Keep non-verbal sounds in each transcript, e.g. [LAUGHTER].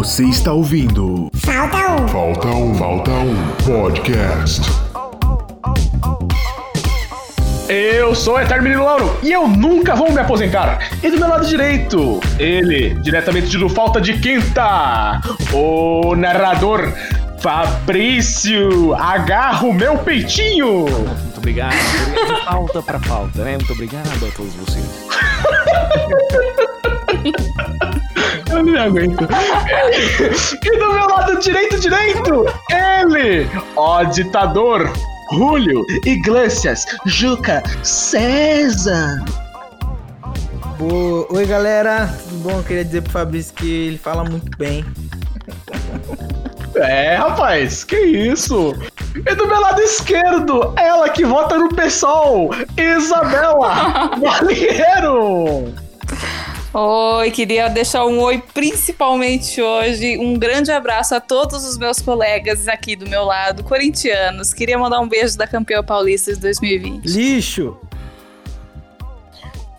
Você está ouvindo Falta um. Falta um, Falta um Podcast. Eu sou o Eterno Menino Lauro e eu nunca vou me aposentar. E do meu lado direito, ele, diretamente de Do Falta de Quinta, o narrador Fabrício, agarra o meu peitinho. Muito obrigado. De falta pra falta, né? Muito obrigado a todos vocês. [LAUGHS] Eu não aguento. e do meu lado direito, direito, ele, ó ditador, Julio Iglesias Juca César. Oi galera, tudo bom? Eu queria dizer pro Fabrício que ele fala muito bem. É, rapaz, que isso? E do meu lado esquerdo, ela que vota no PSOL, Isabela [LAUGHS] Valheiro. Oi, queria deixar um oi principalmente hoje. Um grande abraço a todos os meus colegas aqui do meu lado, corintianos. Queria mandar um beijo da campeã paulista de 2020. Lixo!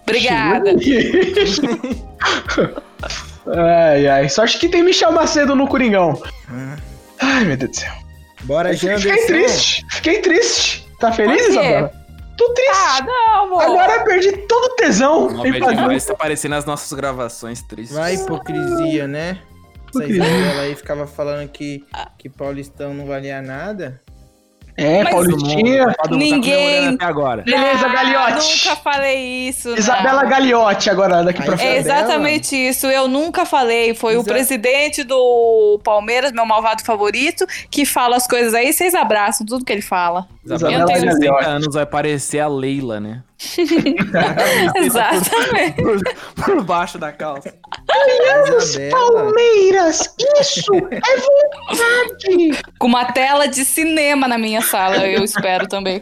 Obrigada. [LAUGHS] ai, ai, sorte que tem Michel Macedo no Coringão. Ai, meu Deus do céu. Bora, Fiquei Janderson! triste, fiquei triste. Tá feliz? Isabela? Tô triste. Ah, não, amor. Agora eu perdi todo o tesão fazer vai estar aparecendo nas nossas gravações tristes. Vai hipocrisia, né? Essa. Isabela aí ficava falando que, que Paulistão não valia nada. É, Mas- Paulistinha. Tá Ninguém- até agora. Beleza, Ah, Galiote. Nunca falei isso. não. Isabela Galiote agora, daqui pra Aí, frente. É exatamente isso. Eu nunca falei. Foi o presidente do Palmeiras, meu malvado favorito, que fala as coisas aí. Vocês abraçam tudo que ele fala. Isabela, Eu tenho- 60 anos vai parecer a Leila, né? [LAUGHS] Exatamente. Por, por baixo da calça. Palmeiras, isso é vontade. Com uma tela de cinema na minha sala, eu espero também.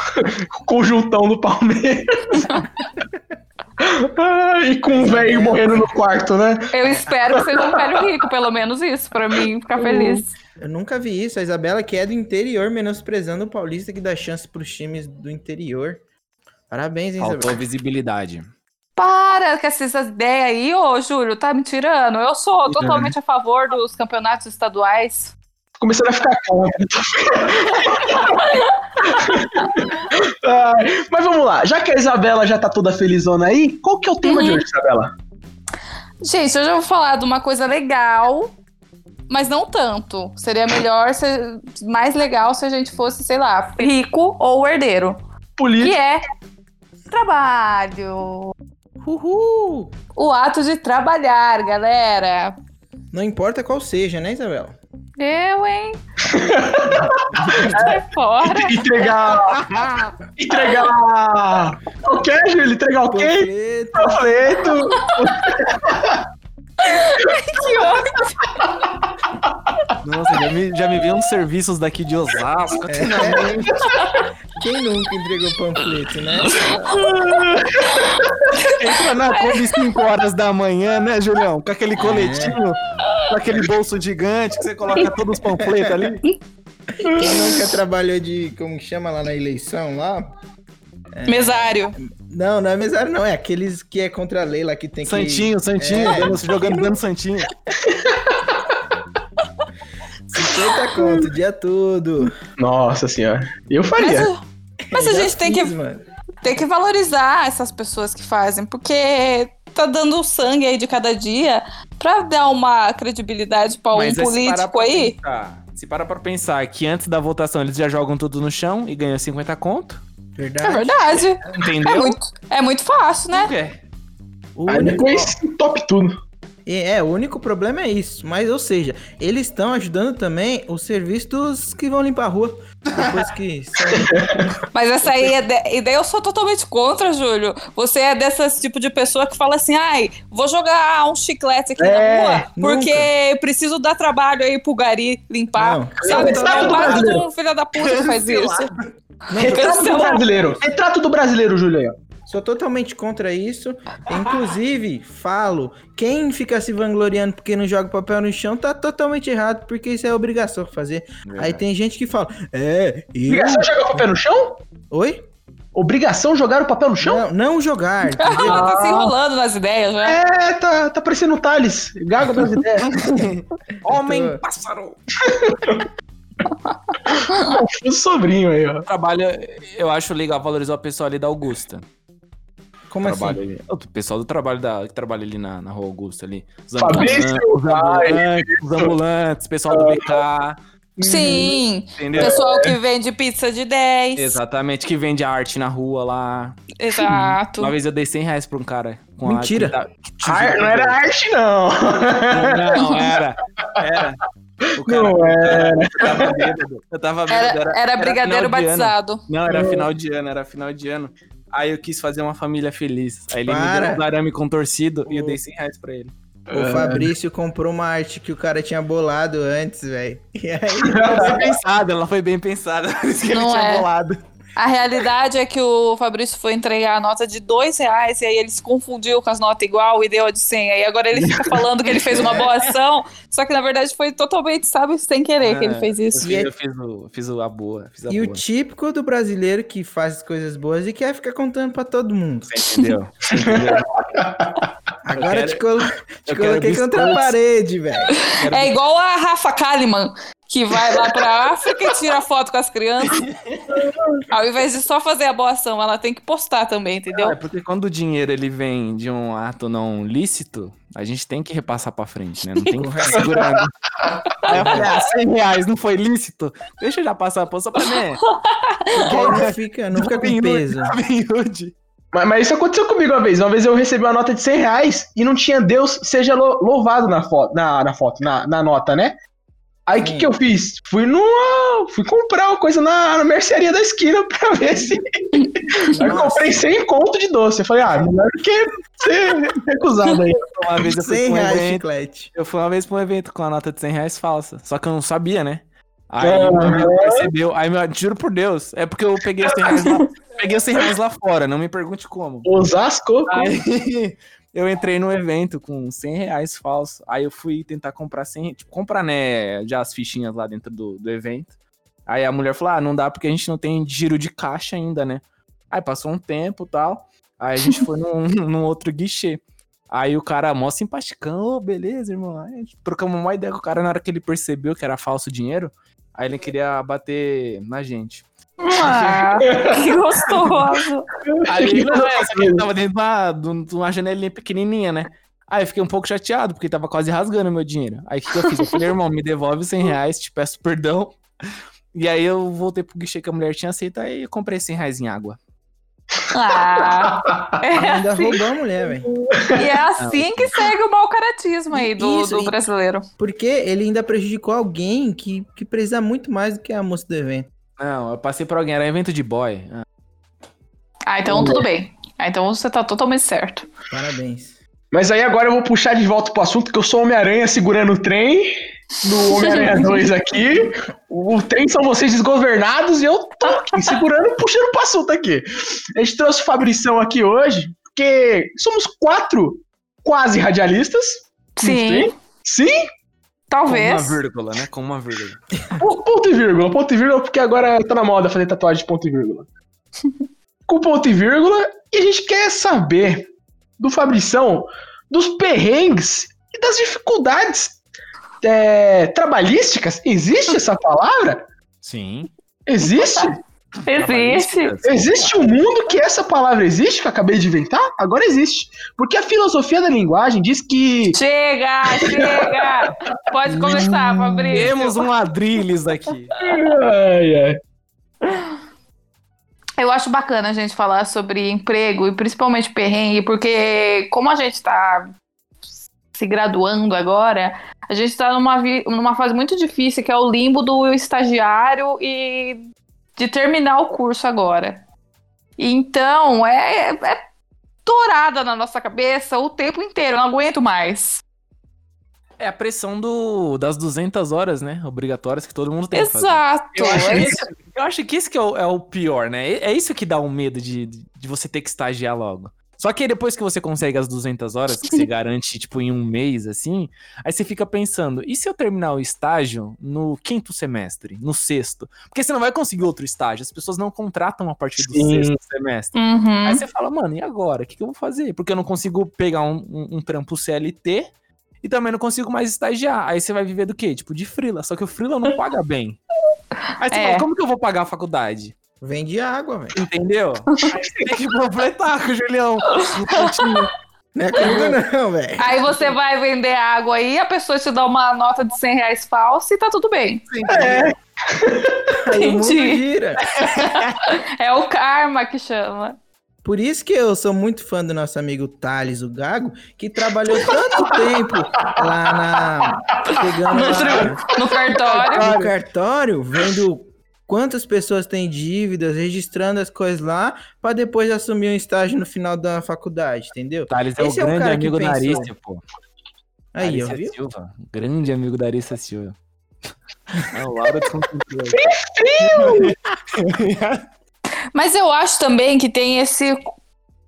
[LAUGHS] Conjuntão do Palmeiras. [LAUGHS] Ah, e com um velho morrendo no quarto, né? Eu espero que seja um velho rico, pelo menos isso, pra mim ficar feliz. Eu nunca vi isso. A Isabela que é do interior, menosprezando o paulista que dá chance pros times do interior. Parabéns, hein, Faltou Isabela. visibilidade. Para com essas ideias aí, ô Júlio, tá me tirando. Eu sou totalmente a favor dos campeonatos estaduais. Começando a ficar contra. [LAUGHS] Ai, mas vamos lá, já que a Isabela já tá toda felizona aí, qual que é o tema de hoje, Isabela? Gente, hoje eu vou falar de uma coisa legal, mas não tanto. Seria melhor, ser mais legal se a gente fosse, sei lá, rico ou herdeiro. Que Política. é trabalho. Uhul! O ato de trabalhar, galera. Não importa qual seja, né, Isabela? Eu, hein? Sai fora. Entregar. Entregar. O que, Júlio? Entregar o quê? Panfleto. Panfleto. Que ódio. Nossa, já me, já me vi uns serviços daqui de Osasco. É. Quem nunca entregou panfleto, né? Entra na Kombi 5 horas da manhã, né, Julião? Com aquele coletinho, com aquele bolso gigante que você coloca [LAUGHS] todos os panfletos ali. Quem nunca trabalhou de, como que chama lá na eleição lá? Mesário. Não, não é mesário, não. É aqueles que é contra a lei lá que tem que. Santinho, Santinho, É. dando- jogando dando Santinho. 50 conto o dia todo. Nossa senhora. Eu Mas, faria. o- mas a gente tem que, fiz, mano. tem que valorizar essas pessoas que fazem, porque tá dando sangue aí de cada dia pra dar uma credibilidade pra um Mas é se parar político pra aí. pensar- se parar pra pensar que antes da votação eles já jogam tudo no chão e ganham 50 conto, É Verdade. verdade. entendeu? É muito, é muito fácil, né? É. O Aí depois top tudo. É, é, o único problema é isso. Mas, ou seja, eles estão ajudando também o serviço dos que vão limpar a rua. Depois que [LAUGHS] saem. Mas essa aí é de... e daí eu sou totalmente contra, Júlio. Você é dessas tipo de pessoa que fala assim: ai, vou jogar um chiclete aqui É, na rua porque preciso dar trabalho aí pro Gari limpar. Não, Sabe? eu- Você é eu- um um filho da puta que faz isso. Retrato do brasileiro. Retrato do brasileiro, Júlio. Sou totalmente contra isso. Inclusive, falo, quem fica se vangloriando porque não joga papel no chão tá totalmente errado, porque isso é obrigação fazer. Aí tem gente que fala, é, eu... Obrigação jogar pé no chão? Oi? Obrigação jogar o papel no chão? Não, não jogar, [LAUGHS] tá se enrolando nas ideias já. É, tá, tá parecendo o Thales. Gago das ideias. [LAUGHS] Homem Tô- pássaro. [LAUGHS] o sobrinho aí, ó. Trabalho, eu acho legal valorizar o pessoal ali da Augusta. Como assim? Trabalho ali. O pessoal do trabalho da, que trabalha ali na, na rua Augusta ali. Os Fabrício, ambulantes, os ambulantes, os ambulantes, pessoal do BK, Sim, entendeu? pessoal que vende pizza de 10. Exatamente, que vende arte na rua lá. Exato. Uma vez eu dei 100 reais pra um cara. Com Mentira. tá- Ar- não era arte, não. Não, não, era. Era. O cara, Não era. Eu tava bêbado. Eu tava bêbado. Era, era brigadeiro ano. batizado. Não, era final de ano, era final de ano. Aí eu quis fazer uma família feliz. Aí ele me Para. deu um arame contorcido e eu dei 100 reais pra ele. O Fabrício comprou uma arte que o cara tinha bolado antes, velho. E aí, Foi bem pensada, [LAUGHS] ela foi bem pensada. Por isso que ele Não tinha é. bolado. A realidade é que o Fabrício foi entregar a nota de dois reais e aí ele se confundiu com as notas igual e deu a de 100. Aí agora ele fica falando que ele fez uma boa ação, só que na verdade foi totalmente, sabe, sem querer que ele É, fez Eu isso. fiz, eu fiz, o, fiz o- a boa. Fiz a e o boa. típico do brasileiro que faz as coisas boas e quer ficar contando pra todo mundo. Você entendeu? Você entendeu? [LAUGHS] Agora quero- te, colo- [LAUGHS] te coloquei contra a parede, velho. É igual a Rafa Kalimann, que vai lá pra África e tira foto com as crianças. Ao invés de só fazer a boa ação, ela tem que postar também, entendeu? É porque quando o dinheiro ele vem de um ato não lícito, a gente tem que repassar pra frente, né? Não tem que ficar [LAUGHS] segurando. Aí eu falei, ah, 100 reais não foi lícito? Deixa eu já passar a poça só pra mim. Porque aí não fica, não fica com peso. [LAUGHS] Rude. Mas, mas isso aconteceu comigo uma vez. Uma vez eu recebi uma nota de 100 reais e não tinha Deus seja lou- louvado na foto, na, na foto, na, na nota, né? Aí o que, que eu fiz? Fui numa. Fui comprar uma coisa na, na mercearia da esquina [LAUGHS] pra ver se. Aí [LAUGHS] eu comprei 100 conto de doce. Eu falei, ah, melhor do que ser recusado aí. [LAUGHS] Uma vez eu fui 100 pra um reais evento, chiclete. eu fui uma vez pra um evento com a nota de 100 reais falsa. Só que eu não sabia, né? Aí meu amigo percebeu. Aí, meu, juro por Deus, é porque eu peguei os 100 reais lá, [LAUGHS] peguei os 100 reais lá fora, não me pergunte como. Osasco. Aí [LAUGHS] eu entrei no evento com 100 reais falso. Aí eu fui tentar comprar 100, tipo, comprar, né, já as fichinhas lá dentro do, do evento. Aí a mulher falou: ah, não dá porque a gente não tem giro de caixa ainda, né? Aí passou um tempo e tal. Aí a gente foi num, [LAUGHS] num outro guichê. Aí o cara, mó simpaticão, ô, beleza, irmão. Aí trocamos uma ideia com o cara na hora que ele percebeu que era falso dinheiro. Aí ele queria bater na gente. Ah, que [LAUGHS] gostoso. Aí, não, é, só que ele tava dentro de uma, de de uma janelinha pequenininha, né? Aí eu fiquei um pouco chateado, porque tava quase rasgando meu dinheiro. Aí o que, que eu fiz? Eu falei, irmão, me devolve 100 reais, te peço perdão. E aí eu voltei pro guichê que a mulher tinha aceito, aí eu comprei 100 reais em água. Ah, [LAUGHS] é Ainda assim, roubou a mulher, velho. e é assim que segue o mau caratismo aí do, Isso, do brasileiro. Porque ele ainda prejudicou alguém que, que precisa muito mais do que a moça do evento. Não, eu passei por alguém, era evento de boy. Ah, Ah, então tudo bem. Ah, então você tá totalmente certo. Parabéns. Mas aí agora eu vou puxar de volta pro assunto, que eu sou Homem-Aranha segurando o trem. No Homem-Aranha 2 aqui. O trem são vocês desgovernados e eu tô aqui segurando, puxando pro assunto aqui. A gente trouxe o Fabrição aqui hoje, porque somos quatro quase radialistas. Sim, Sim, Com uma talvez. vírgula, né? Com uma vírgula. Ponto ponto e vírgula, ponto e vírgula, porque agora tá na moda fazer tatuagem de ponto e vírgula. [LAUGHS] Com ponto e vírgula, e a gente quer saber do Fabrição dos perrengues e das dificuldades é, trabalhísticas. Existe essa palavra? Sim. Existe? Existe. Existe um mundo que essa palavra existe, que eu acabei de inventar? Agora existe. Porque a filosofia da linguagem diz que. Chega, chega! Pode começar, Fabrício. Temos um ladrilhos aqui. Ai, ai. Eu acho bacana a gente falar sobre emprego e principalmente perrengue, porque como a gente tá se graduando agora, a gente tá numa, numa fase muito difícil, que é o limbo do estagiário e de terminar o curso agora. Então, é, é dourada na nossa cabeça o tempo inteiro, não aguento mais. É a pressão do, das 200 horas, né? Obrigatórias que todo mundo tem que fazer. Exato. Eu acho, É eu acho que esse que é o, é o pior, né? É é isso que dá um medo de, de você ter que estagiar logo. Só que depois que você consegue as 200 horas, que você [LAUGHS] garante, tipo, em um mês, assim, aí você fica pensando, e se eu terminar o estágio no quinto semestre, no sexto? Porque você não vai conseguir outro estágio, as pessoas não contratam a partir do Sim. sexto semestre. Uhum. Aí você fala, mano, e agora? O que, que eu vou fazer? Porque eu não consigo pegar um, um, um trampo CLT e também não consigo mais estagiar. Aí você vai viver do quê? Tipo, de frila. Só que o frila não paga bem. Aí você É. fala, como que eu vou pagar a faculdade? Vende água, velho. Entendeu? [LAUGHS] Aí você tem que completar com o Julião. No [LAUGHS] cantinho. Não é comigo não, velho. Aí você vai vender água aí, a pessoa te dá uma nota de 100 reais falsa e tá tudo bem. É, Aí o mundo entendi. gira. [LAUGHS] É o karma que chama. Por isso que eu sou muito fã do nosso amigo Thales, o Gago, que trabalhou tanto tempo lá na. Pegando lá No cartório. no cartório, vendo quantas pessoas têm dívidas, registrando as coisas lá, pra depois assumir um estágio no final da faculdade, entendeu? Thales é o Esse é o grande cara amigo da. Arícia, pô. Aí, ó, Arícia viu? Silva. Grande amigo da Arícia Silva. Não, Laura desconcentrou. Mas eu acho também que tem esse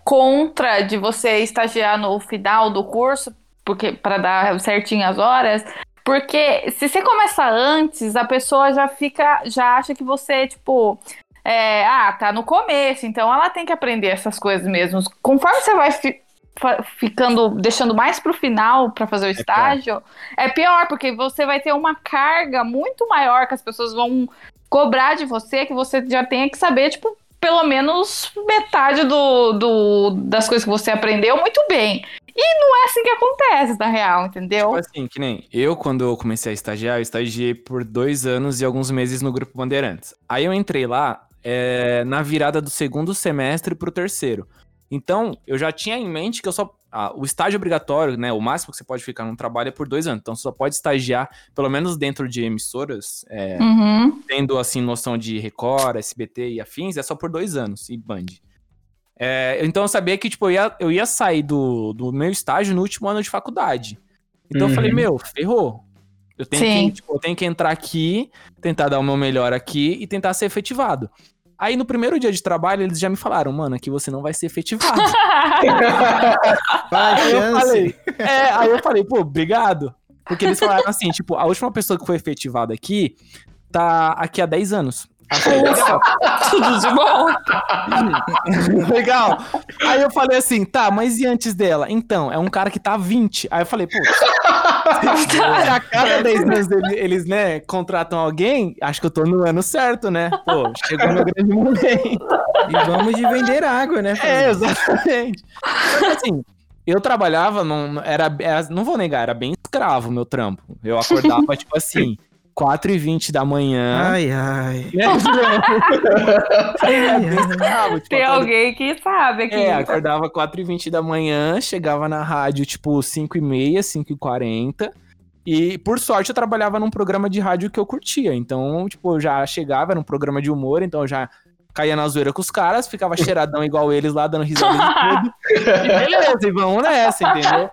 contra de você estagiar no final do curso, porque para dar certinho as horas, porque se você começa antes, a pessoa já fica, já acha que você, tipo, é, ah, tá no começo, então ela tem que aprender essas coisas mesmo. Conforme você vai fi- ficando, deixando mais pro final para fazer o estágio, é pior, porque você vai ter uma carga muito maior que as pessoas vão cobrar de você, que você já tenha que saber, tipo, pelo menos metade do, do- das coisas que você aprendeu muito bem. E não é assim que acontece, na real, entendeu? Tipo assim, que nem eu, quando eu comecei a estagiar, eu estagiei por dois anos e alguns meses no Grupo Bandeirantes. Aí eu entrei lá é, na virada do segundo semestre pro terceiro. Então, eu já tinha em mente que eu só. ah, o estágio obrigatório, né? O máximo que você pode ficar num trabalho é por dois anos. Então, você só pode estagiar, pelo menos dentro de emissoras, é, Uhum. tendo assim noção de Record, SBT e afins, é só por dois anos, e Band. É, então eu sabia que tipo, eu, ia, eu ia sair do, do meu estágio no último ano de faculdade. Então eu Uhum. falei, meu, ferrou. Eu tenho, Sim. que, tipo, eu tenho que entrar aqui, tentar dar o meu melhor aqui e tentar ser efetivado. Aí no primeiro dia de trabalho, eles já me falaram, mano, aqui você não vai ser efetivado. [LAUGHS] Aí eu chance. falei, é, aí eu falei, pô, obrigado. Porque eles falaram assim, tipo, a última pessoa que foi efetivada aqui tá aqui há 10 anos. Legal. Tudo de bom. Legal. Aí eu falei assim, tá, mas e antes dela? Então, é um cara que tá há 20. Aí eu falei, pô, [LAUGHS] a cada 10 anos ele- eles, né, contratam alguém, acho que eu tô no ano certo, né? Pô, chegou no grande momento. E vamos de vender água, né? É, família? exatamente. Só que assim, eu trabalhava, num, era, era- não vou negar, era bem escravo o meu trampo. Eu acordava, tipo assim, 4h20 da manhã. Ai, ai. [LAUGHS] né? É bem escravo, tipo, Tem acordava- alguém que sabe aqui. É, acordava 4h20 da manhã, chegava na rádio tipo 5h30, 5h40. E por sorte eu trabalhava num programa de rádio que eu curtia. Então, tipo, eu já chegava, era um programa de humor, então eu já caía na zoeira com os caras, ficava cheiradão igual eles lá, dando risada de tudo. E beleza, e vamos nessa, entendeu?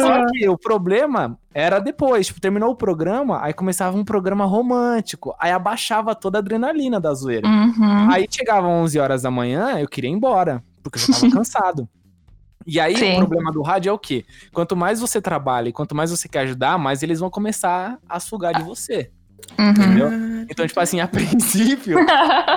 Só que o problema era depois, tipo, terminou o programa, aí começava um programa romântico, aí abaixava toda a adrenalina da zoeira. Uhum. Aí chegava 11 horas da manhã, eu queria ir embora, porque eu já tava [LAUGHS] cansado. E aí Sim. o problema do rádio é o quê? Quanto mais você trabalha e quanto mais você quer ajudar, mais eles vão começar a sugar de você. Uhum. Entendeu? Então, tipo assim, a [LAUGHS] princípio,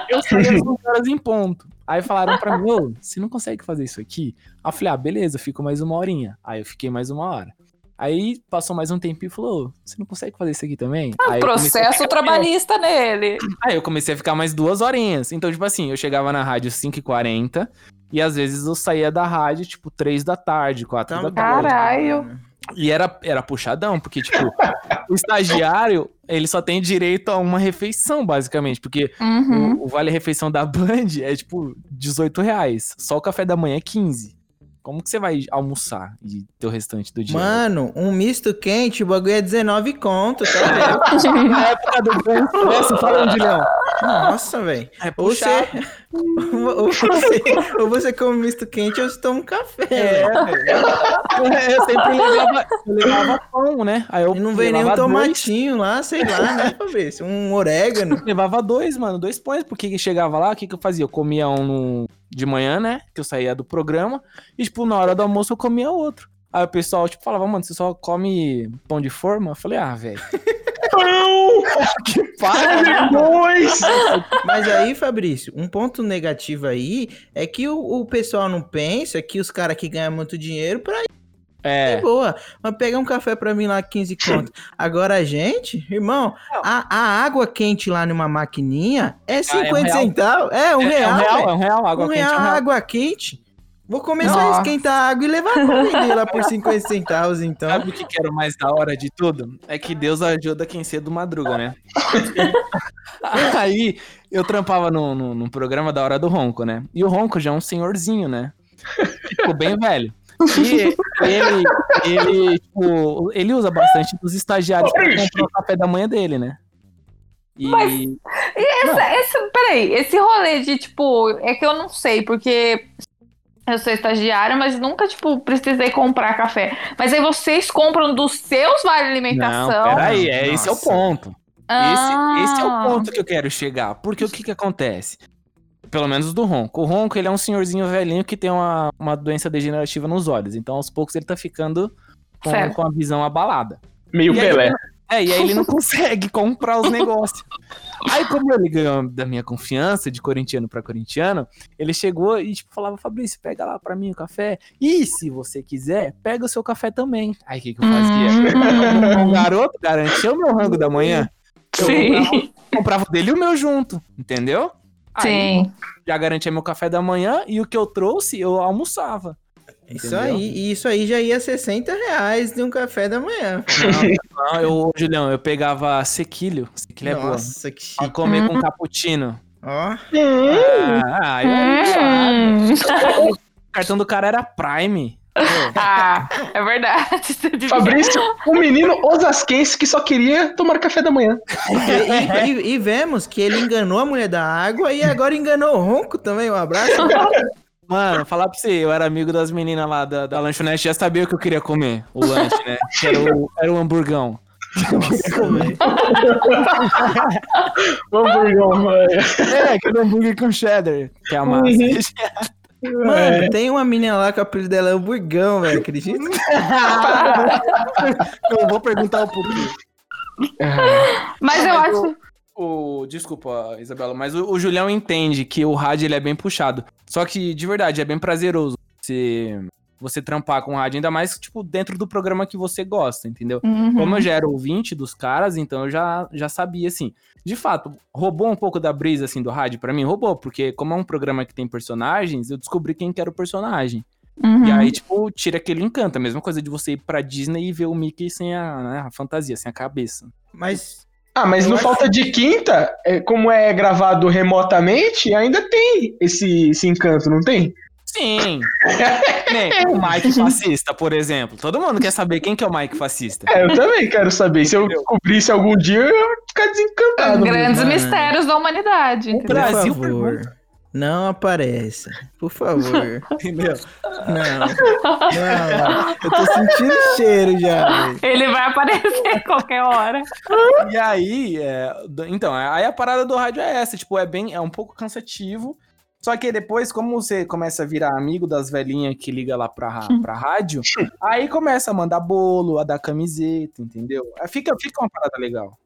eu saía às 11 horas em ponto. Aí falaram pra mim, ô, você não consegue fazer isso aqui? Aí eu falei, ah, beleza, eu fico mais uma horinha. Aí eu fiquei mais uma hora. Aí passou mais um tempinho e falou, você não consegue fazer isso aqui também? Aí eu comecei a Processo ficar- trabalhista nele. [CLEARS THROAT] Aí eu comecei a ficar mais duas horinhas. Então, tipo assim, eu chegava na rádio 5h40 e às vezes eu saía da rádio, tipo, 3 da tarde, 4 da tarde. Caralho. E era, era puxadão, porque, tipo, [LAUGHS] o estagiário, ele só tem direito a uma refeição, basicamente. Porque Uhum. o, o vale-refeição da [LAUGHS] Band é, tipo, 18 reais. Só o café da manhã é 15. Como que você vai almoçar e ter o restante do dia? Mano, um misto quente, o bagulho é 19 conto, tá louco? [LAUGHS] na época do Band, você falando de Leão. Nossa, velho. É Ou você, [LAUGHS] ou, você, ou você come misto quente ou você toma um café, É. É, Eu sempre levava, eu levava pão, né? Aí eu E não vem nem um levava dois, tomatinho lá, sei lá, né, Fabrício? Um orégano. [LAUGHS] levava dois, mano, dois pães, porque chegava lá, o que que eu fazia? Eu comia um no, de manhã, né? Que eu saía do programa. E, tipo, na hora do almoço eu comia outro. Aí o pessoal, tipo, falava, mano, você só come pão de forma? Eu falei, ah, velho. Não! [LAUGHS] Que para! Dois! Mas aí, Fabrício, um ponto negativo aí é que o, o pessoal não pensa que os caras que ganham muito dinheiro pra ir É. de boa. Mas pega um café pra mim lá, 15 conto. Agora a gente, irmão, a, a água quente lá numa maquininha é 50 real. centavos. É, um é, real. é um real, é um real, água um quente real é um real. água quente. Vou começar Nossa. a esquentar a água e levar pra vender lá por 50 centavos, então. Sabe o que que era o mais da hora de tudo? É que Deus ajuda quem cedo madruga, né? [LAUGHS] Aí eu trampava no, no, no programa da Hora do Ronco, né? E o Ronco já é um senhorzinho, né? Tipo, bem velho. E ele, ele, tipo, ele usa bastante dos estagiários pra comprar o café da manhã dele, né? E Mas- E esse, esse, peraí, esse rolê de, tipo, é que eu não sei, porque eu sou estagiária, mas nunca, tipo, precisei comprar café. Mas aí vocês compram dos seus vale não, alimentação. peraí, é, esse é o ponto. Ah. Esse, esse é o ponto que eu quero chegar. Porque o que que acontece? Pelo menos do Ronco. O Ronco, ele é um senhorzinho velhinho que tem uma, uma doença degenerativa nos olhos. Então, aos poucos, ele tá ficando com, com a visão abalada. Meio E aí, Pelé. É, e aí ele não [LAUGHS] consegue comprar os negócios. Aí, como ele ganhou da minha confiança, de corintiano pra corintiano, ele chegou e, tipo, falava, Fabrício, pega lá pra mim o café. E se você quiser, pega o seu café também. Aí, o que que eu fazia? Hum. [LAUGHS] O garoto garantiu o meu rango da manhã. Eu comprava, Sim, comprava o dele e o meu junto, entendeu? Aí, sim. já garantia meu café da manhã e o que eu trouxe, eu almoçava. Isso Entendeu? aí, e isso aí já ia 60 reais de um café da manhã. [LAUGHS] Não, eu, Julião, eu pegava sequilho. Sequilho é boa. Nossa, que Pra chique. comer com cappuccino. Ó, Ah, aí é. Hum. O cartão do cara era Prime. Ah, é verdade. [LAUGHS] Fabrício, um menino osasquense que só queria tomar café da manhã. E, e- e vemos que ele enganou a mulher da água e agora enganou o Ronco também. Um abraço. [LAUGHS] Mano, falar pra você, eu era amigo das meninas lá da, da lanchonete, já sabia o que eu queria comer, o lanche, né? [LAUGHS] Que era o, era o hamburgão. Nossa, velho. [LAUGHS] Hamburgão, velho. É, aquele hambúrguer com cheddar, que é a massa. Mano, tem uma menina lá que o apelido dela é o Burgão, velho. Acredita? [LAUGHS] eu vou perguntar um pouquinho. Mas eu acho. O, desculpa, Isabela, mas o, o Julião entende que o rádio ele é bem puxado. Só que, de verdade, é bem prazeroso você, você trampar com rádio, ainda mais, tipo, dentro do programa que você gosta, entendeu? Uhum. Como eu já era ouvinte dos caras, então eu já, já sabia, assim. De fato, roubou um pouco da brisa, assim, do rádio pra mim? Roubou, porque como é um programa que tem personagens, eu descobri quem que era o personagem. Uhum. E aí, tipo, tira aquele encanto. A mesma coisa de você ir pra Disney e ver o Mickey sem a, né, a fantasia, sem a cabeça. Mas Ah, mas Eu no acho- Falta de Quinta, é, como é gravado remotamente, ainda tem esse, esse encanto, não tem? Sim. [LAUGHS] Nem o Mike fascista, por exemplo. Todo mundo quer saber quem que é o Mike fascista. É, eu também quero saber. Se eu descobrisse algum dia, eu ia ficar desencantado. Grandes mano. mistérios da humanidade. O? Brasil por favor, não apareça. Por favor. [LAUGHS] Entendeu? Não. Não. Eu tô sentindo [LAUGHS] cheiro já. Ele vai aparecer a [LAUGHS] qualquer hora. E aí, é, então, aí a parada do rádio é essa, tipo, é bem, é um pouco cansativo. Só que depois, como você começa a virar amigo das velhinhas que liga lá pra, ra- pra rádio, aí começa a mandar bolo, a dar camiseta, entendeu? Aí Fica, fica uma parada legal.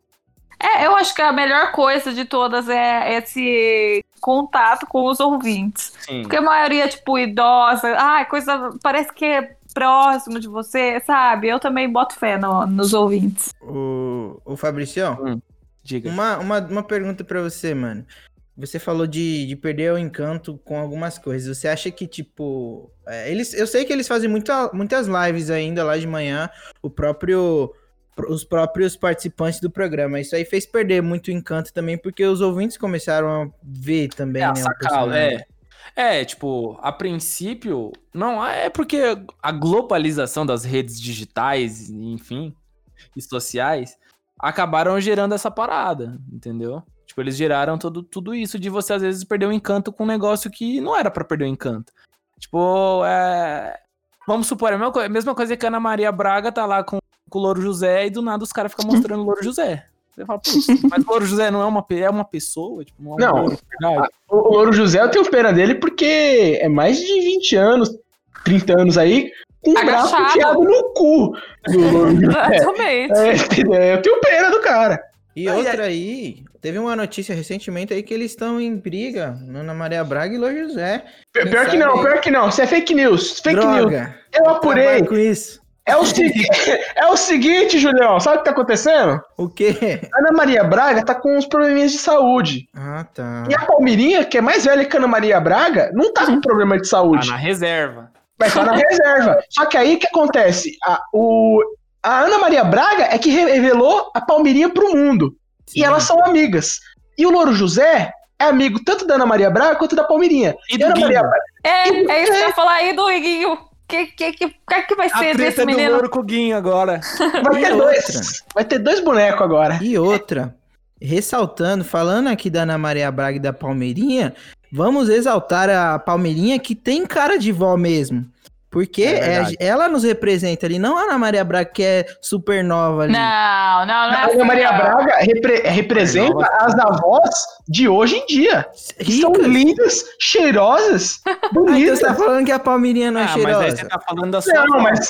É, eu acho que a melhor coisa de todas é esse contato com os ouvintes. Sim. Porque a maioria tipo, idosa. Ah, coisa. Parece que é próximo de você, sabe? Eu também boto fé no- nos ouvintes. O, o Fabricião, Diga. uma, uma, uma pergunta pra você, mano. Você falou de, de perder o encanto com algumas coisas. Você acha que, tipo. é, eles, eu sei que eles fazem muita, muitas lives ainda lá de manhã. O próprio. Os próprios participantes do programa. Isso aí fez perder muito encanto também, porque os ouvintes começaram a ver também, É, né? é. É, tipo, a princípio, não, é porque a globalização das redes digitais, enfim, e sociais, acabaram gerando essa parada, entendeu? Tipo, eles geraram tudo, tudo isso de você às vezes perder o encanto com um negócio que não era pra perder o encanto. Tipo, é. Vamos supor, é a mesma coi- a mesma coisa que a Ana Maria Braga tá lá com, com o Louro José e do nada os caras ficam mostrando o Louro José. Você fala, putz, [LAUGHS] mas o Louro José não é uma, é uma pessoa? Tipo, não é um Não. louro, de verdade? O, Louro José, eu tenho pena dele porque é mais de 20 anos, 30 anos aí, com o braço enfiado no cu do Louro [LAUGHS] José. Exatamente. É, eu tenho pena do cara. E outra aí, teve uma notícia recentemente aí que eles estão em briga, Ana Maria Braga e Louro José. Pior que não, aí? pior que não. Isso é fake news. Fake news. Droga. Eu apurei. Com isso. É o, segui- [LAUGHS] é o seguinte, Julião. Sabe o que tá acontecendo? O quê? Ana Maria Braga tá com uns probleminhas de saúde. Ah, tá. E a Palmirinha, que é mais velha que a Ana Maria Braga, não tá com problema de Tá saúde. na reserva. Vai estar na [LAUGHS] reserva. Só que aí o que acontece? A, o, a Ana Maria Braga é que revelou a Palmirinha pro mundo. E elas são amigas. E o Louro José é amigo tanto da Ana Maria Braga quanto da Palmirinha. E E Ana Guinho? Maria Braga. É, é isso que eu ia falar aí do Iguinho. O que, que, que, que, que vai A ser desse treta do menino? Louro com o Guinho agora. Vai E ter outra? dois. Vai ter dois bonecos agora. E outra, ressaltando, falando aqui da Ana Maria Braga e da Palmeirinha, vamos exaltar a Palmeirinha que tem cara de vó mesmo. Porque É é- ela nos representa ali, não a Ana Maria Braga que é super nova ali. Não, não, não é A assim, Ana Maria não. Braga repre- representa as avós de hoje em dia. Que são lindas, cheirosas, [LAUGHS] Ah, então bonitas. você tá falando que a Palmeirinha não é Ah, mas aí cheirosa? você tá falando da sua Não, mas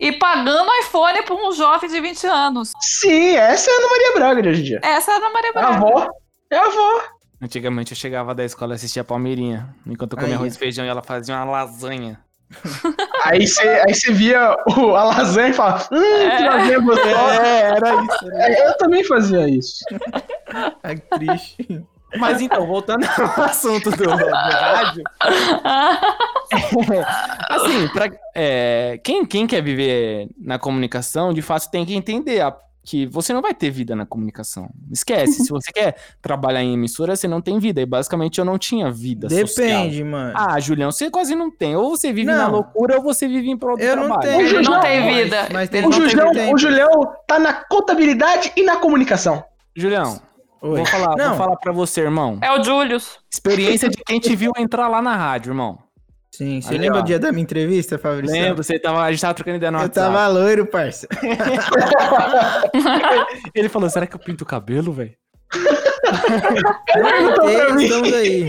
E pagando iPhone pra um jovem de 20 anos. sim, essa é a Ana Maria Braga de hoje em dia. Essa é a Ana Maria A Braga. avó é a avó. Antigamente eu chegava da escola e assistia a Palmeirinha. Enquanto eu comia arroz e feijão e ela fazia uma lasanha. [LAUGHS] Aí você aí você via o, a lasanha e falava, hum, que lasanha gostosa. É, era isso. É, Eu também fazia isso. [LAUGHS] Ai, que triste. Mas então, voltando ao assunto do, do rádio. [LAUGHS] assim, pra, é, quem, quem quer viver na comunicação, de fato, tem que entender a- que você não vai ter vida na comunicação. Esquece. Se você quer trabalhar em emissora, você não tem vida. E basicamente eu não tinha vida social. Depende, mano. Ah, Julião, você quase não tem. Ou você vive na Não. loucura ou você vive em prol do eu não trabalho. tenho. Ele não tem mas- vida. Mas tem Ele O não tem Julião, o Julião tá na contabilidade e na comunicação. Julião, Oi. vou falar, Não. vou falar pra você, irmão. É o Julius. Experiência de quem te viu entrar lá na rádio, irmão. Sim, você Ali, lembra ó. o dia da minha entrevista, Fabrício? Lembra? Você tava, a gente tava trocando ideia no Eu WhatsApp. tava loiro, parça. [LAUGHS] Ele falou, será que eu pinto o cabelo, velho? [LAUGHS] Estamos aí.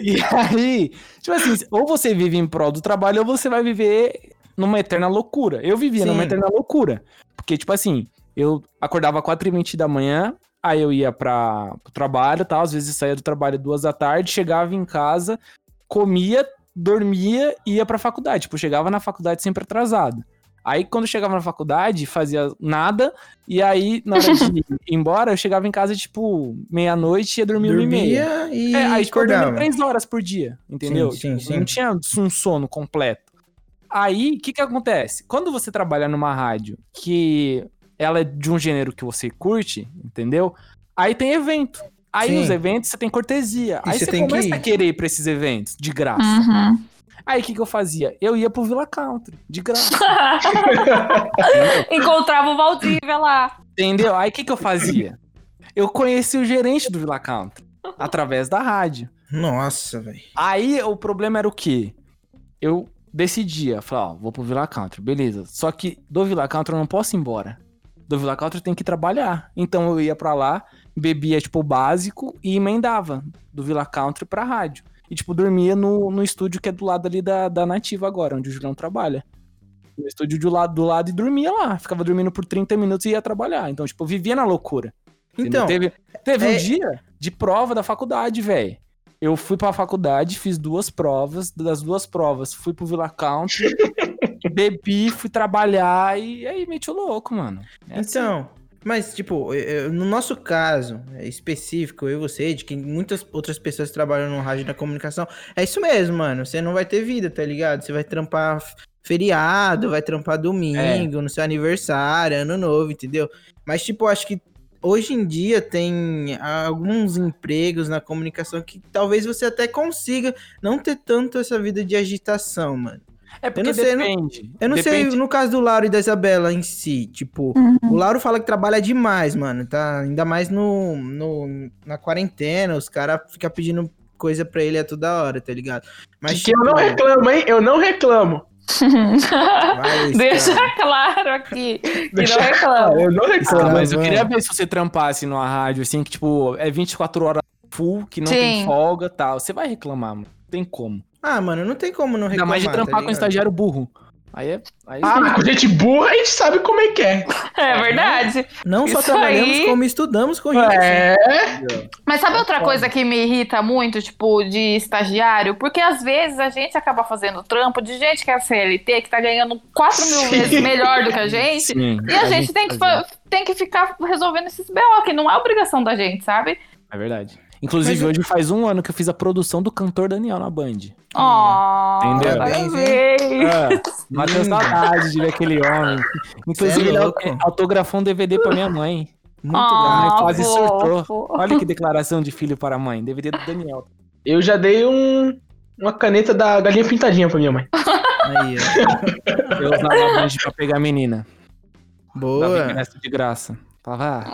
E aí, tipo assim, ou você vive em prol do trabalho ou você vai viver numa eterna loucura. Eu vivia Sim. numa eterna loucura. Porque, tipo assim, eu acordava 4h20 da manhã, aí eu ia para o trabalho, tal, às vezes saía do trabalho duas da tarde, chegava em casa, comia, dormia e ia pra faculdade. Tipo, chegava na faculdade sempre atrasado. Aí, quando chegava na faculdade, fazia nada, e aí, na hora de [LAUGHS] ir embora, eu chegava em casa, tipo, meia-noite e ia dormir uma e meia. Dormia e É, aí tipo, eu dormia acordava. três horas por dia, entendeu? Sim, sim, Tipo, sim. Não tinha um sono completo. Aí, o que que acontece? Quando você trabalha numa rádio que ela é de um gênero que você curte, entendeu? Aí tem evento. Aí Sim. os eventos você tem cortesia. E aí você você tem que começa a querer ir pra esses eventos, de graça. Uhum. Aí o que que eu fazia? Eu ia pro Villa Country, de graça. [LAUGHS] Encontrava o Valdívia lá. entendeu? Aí o que que eu fazia? Eu conheci o gerente do Villa Country, através da rádio. Nossa, velho. Aí o problema era o quê? Eu decidia, falava, ó, vou pro Villa Country, beleza. Só que do Villa Country eu não posso ir embora. Do Villa Country eu tenho que trabalhar. Então eu ia pra lá, bebia, tipo, o básico e emendava do Villa Country pra rádio. E, tipo, dormia no, no estúdio que é do lado ali da, da Nativa agora, onde o Julião trabalha. No estúdio do lado, do lado e dormia lá. Ficava dormindo por 30 minutos e ia trabalhar. Então, tipo, vivia na loucura. Então, teve teve um é- dia de prova da faculdade, velho. Eu fui pra faculdade, fiz duas provas. Das duas provas, fui pro Villa Country, [LAUGHS] bebi, fui trabalhar e aí meti o louco, mano. É assim. Mas tipo, no nosso caso é, específico, eu e você, de que muitas outras pessoas trabalham no rádio da comunicação, é isso mesmo, mano. Você não vai ter vida, tá ligado? Você vai trampar feriado, vai trampar domingo, no seu aniversário, ano novo, entendeu? Mas, tipo, acho que hoje em dia tem alguns empregos na comunicação que talvez você até consiga não ter tanto essa vida de agitação, mano. É porque não sei, eu não- depende. Eu não Depende- sei no caso do Lauro e da Isabela em si, tipo, o Lauro fala que trabalha demais, mano, tá? Ainda mais no, no na quarentena, os caras ficam pedindo coisa pra ele a toda hora, tá ligado? Mas que eu não tipo, reclamo, hein? Eu não reclamo. [LAUGHS] Vai, Deixa Scan. claro aqui. Que Deixa- não reclama. Eu não Ah, reclamo. mas eu queria ver se você trampasse numa rádio, assim, que, tipo, é 24 horas full, que não tem Sim. folga e tal. Você vai reclamar, mano. Não tem como. Ah, mano, não tem como não Ainda reclamar. mais de tá trampar com um estagiário burro. Aí é. Aí Ah, mas com gente burra a gente sabe como é que é. É verdade. Não só Isso trabalhamos, aí- como estudamos com gente. É. Mas sabe outra coisa que me irrita muito, tipo, de estagiário? Porque às vezes a gente acaba fazendo trampo de gente que é CLT, que tá ganhando 4 mil Sim. vezes melhor do que a gente. Sim, E a, gente, tem, que, fa- tem que ficar resolvendo esses BO, que não é obrigação da gente, sabe? É verdade. Inclusive, hoje faz um ano que eu fiz a produção do cantor Daniel na Band. Oh, Entendeu? Parabéns, É, matei Lindo. saudade de ver aquele homem. Inclusive, é ele autografou um DVD pra minha mãe. Muito Ah, quase surtou. Olha que declaração de filho para a mãe. DVD do Daniel. Eu já dei um, uma caneta da galinha pintadinha pra minha mãe. Aí, ó. Eu usava a pra pegar a menina. Boa. de graça. Ah,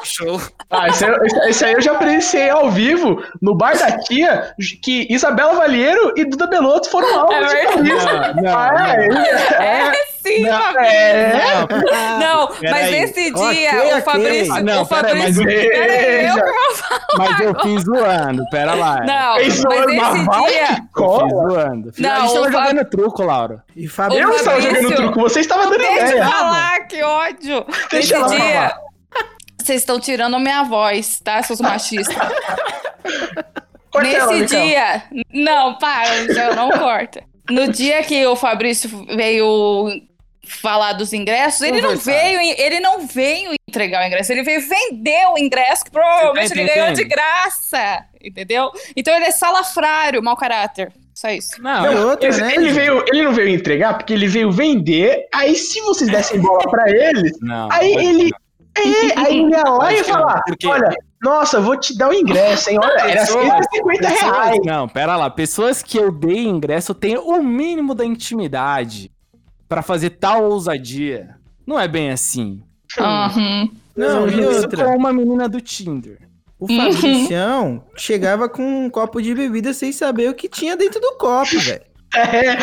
[LAUGHS] show. Ah, esse aí, esse- esse aí eu já presenciei ao vivo no bar da tia, que Isabela Valheiro e Duda Belotto foram É de verdade. camisa. Não, Ah, é, É sim, não, Fabrício. é. Não, Pera mas aí. nesse dia, Ok, o ok. Fabrício. Ah, não, o mas Fabrício. Pera aí, eu falar. Mas eu fiz zoando, pera lá. Não, mas zoando, esse mas vai dia. que Eu fiz cola. zoando. Não, a gente tava o Fab- jogando truco, Laura. E Eu Fabrício. não estava jogando truco, você estava dando Deixa eu ideia. falar, que ódio. Deixa Esse ela dia. Vocês estão tirando a minha voz, tá, seus machistas? [LAUGHS] Corta Nesse dia. Não, para, já não corta. No dia que o Fabrício veio falar dos ingressos, ele não Conversar. veio, ele não veio entregar o ingresso, ele veio vender o ingresso que provavelmente Você tá ele ganhou de graça, entendeu? Então ele é salafrário, mau caráter. Só isso. Não, E outra, Esse- né? ele, veio, ele não veio entregar porque ele veio vender. Aí, se vocês dessem bola pra ele, não. aí ele. É, aí ele ia [LAUGHS] lá e ia falar: porque- Olha, nossa, vou te dar o ingresso, hein? Olha, era Pessoas- 150 reais. Não, pera lá. Pessoas que eu dei ingresso têm o mínimo da intimidade pra fazer tal ousadia. Não é bem assim. Uhum. Não, e Isso outra. com uma menina do Tinder. O Fabricião chegava com um copo de bebida sem saber o que tinha dentro do copo, [LAUGHS] velho. É,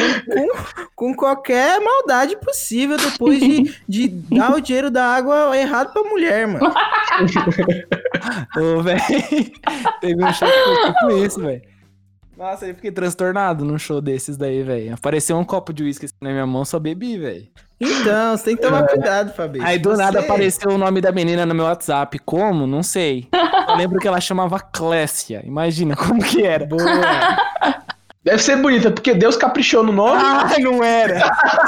Com qualquer maldade possível depois de, de dar o dinheiro da água errado pra mulher, mano. [LAUGHS] Ô, velho. Teve um show que tipo isso, velho. Nossa, eu fiquei transtornado num show desses daí, velho. Apareceu um copo de uísque assim na minha mão, só bebi, velho. Então, você tem que tomar cuidado, Fabrício. Aí do Você- nada apareceu o nome da menina no meu WhatsApp. Como? Não sei. Eu lembro que ela chamava Clécia. Imagina como que era. Boa. [LAUGHS] deve ser bonita, porque Deus caprichou no nome. Ai, não era.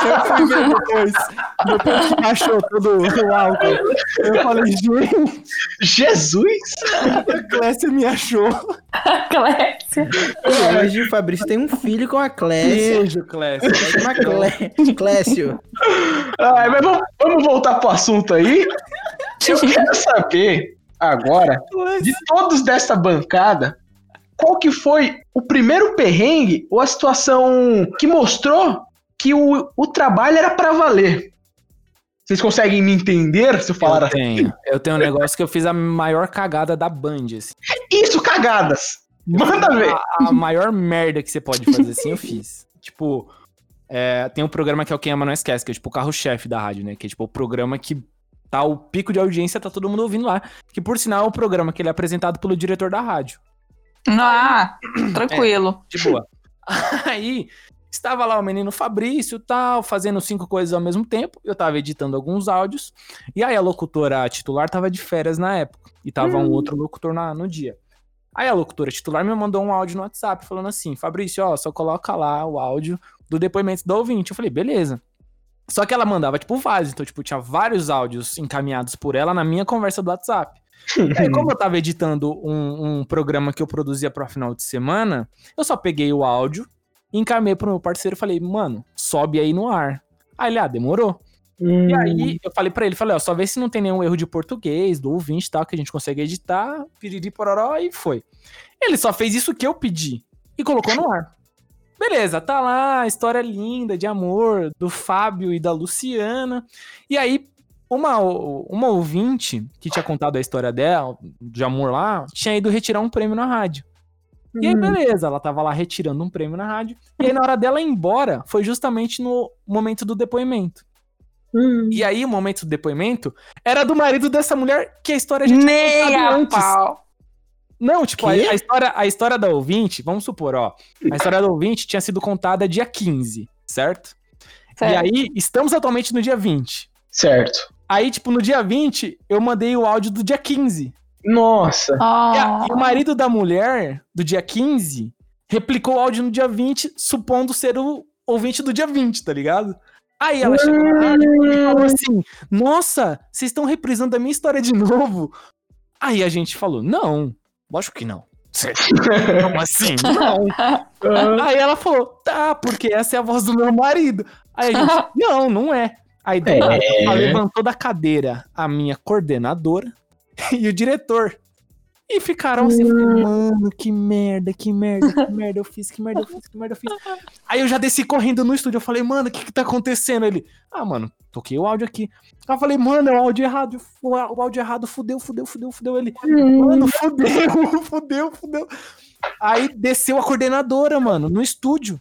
Eu fui ver depois. Depois que achou todo o álcool. Eu falei, gente, Jesus! a Clécia me achou. Clécia. Hoje o Fabrício tem um filho com a Clécia. Beijo, Clécia. Chama Clé... Clécio. Ai, mas vamos, vamos voltar pro assunto aí. Eu quero saber agora, de todos dessa bancada, qual que foi o primeiro perrengue ou a situação que mostrou que o, o trabalho era pra valer? Vocês conseguem me entender se eu falar Eu assim? tenho. Eu tenho um negócio que eu fiz a maior cagada da Band, assim. Isso, cagadas! Manda ver! A, a maior merda que você pode fazer assim, eu fiz. [LAUGHS] Tipo, é, tem um programa que é o Quem Ama Não Esquece, que é tipo o carro-chefe da rádio, né? Que é tipo o programa que tá o pico de audiência, tá todo mundo ouvindo lá. Que por sinal é um programa que ele é apresentado pelo diretor da rádio. Ah, tranquilo. De boa. [LAUGHS] Aí, estava lá o menino Fabrício tal, fazendo cinco coisas ao mesmo tempo. Eu tava editando alguns áudios. E aí a locutora titular tava de férias na época. E tava um outro locutor na, no dia. Aí a locutora titular me mandou um áudio no WhatsApp falando assim: Fabrício, ó, só coloca lá o áudio do depoimento do ouvinte. Eu falei, beleza. Só que ela mandava, tipo, vários. Então, tipo, tinha vários áudios encaminhados por ela na minha conversa do WhatsApp. E aí, como eu [LAUGHS] tava editando um, um programa que eu produzia pro final de semana, eu só peguei o áudio, encaminhei pro meu parceiro e falei, mano, sobe aí no ar. Aí ele, ah, demorou. E aí eu falei pra ele, falei, ó, só vê se não tem nenhum erro de português, do ouvinte e tal, que a gente consegue editar, piriri pororó, e foi. Ele só fez isso que eu pedi e colocou no ar. [LAUGHS] Beleza, tá lá, a história linda de amor do Fábio e da Luciana. E aí, uma, uma ouvinte que tinha contado a história dela, de amor lá, tinha ido retirar um prêmio na rádio. E aí, beleza, ela tava lá retirando um prêmio na rádio. E aí, na hora dela ir embora, foi justamente no momento do depoimento. Hum. E aí, o momento do depoimento era do marido dessa mulher que a história já tinha contado Nem a antes. pau. Não, tipo, a, a história, a história da ouvinte, vamos supor, ó. A história da ouvinte tinha sido contada dia 15, certo? E Certo. aí, estamos atualmente no dia 20. Certo. Aí, tipo, no dia 20, eu mandei o áudio do dia 15. Nossa. E, a- Ah. e o marido da mulher, do dia 15, replicou o áudio no dia 20, supondo ser o ouvinte do dia 20, tá ligado? Aí ela chegou e falou assim: Nossa, vocês estão reprisando a minha história de novo? Aí a gente falou: Não, lógico que não. [LAUGHS] Como assim? Não. Aí ela falou: Tá, porque essa é a voz do meu marido. Aí a gente: Não, não é. Aí do É. nada, levantou da cadeira a minha coordenadora [LAUGHS] e o diretor. E ficaram assim, mano, que merda, que merda, que merda eu fiz, que merda eu fiz, que merda eu fiz. Aí eu já desci correndo no estúdio, eu falei, mano, o que que tá acontecendo? Ele, ah, mano, toquei o áudio aqui. Aí eu falei, mano, é o áudio errado, o áudio errado, fudeu, fudeu, fudeu, fudeu. Ele, mano, fudeu, [LAUGHS] fudeu, fudeu. Aí desceu a coordenadora, mano, no estúdio.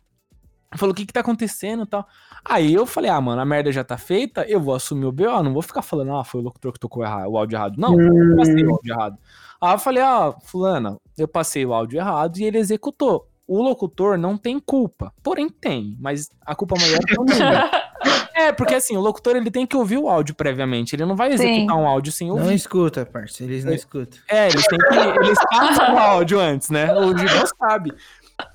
Falou, o que que tá acontecendo e tal. Aí eu falei, ah, mano, a merda já tá feita, eu vou assumir o BO, não vou ficar falando, ah, foi o locutor que tocou o áudio errado. Não, eu passei o áudio errado. Aí eu falei, ah, fulana, eu passei o áudio errado e ele executou. O locutor não tem culpa, porém tem, mas a culpa maior é o minha. [LAUGHS] É, porque assim, o locutor ele tem que ouvir o áudio previamente, ele não vai executar um áudio sem ouvir. Não escuta, parça. Eles não escutam. É, eles têm que. Eles passam o áudio antes, né? O Gibão sabe.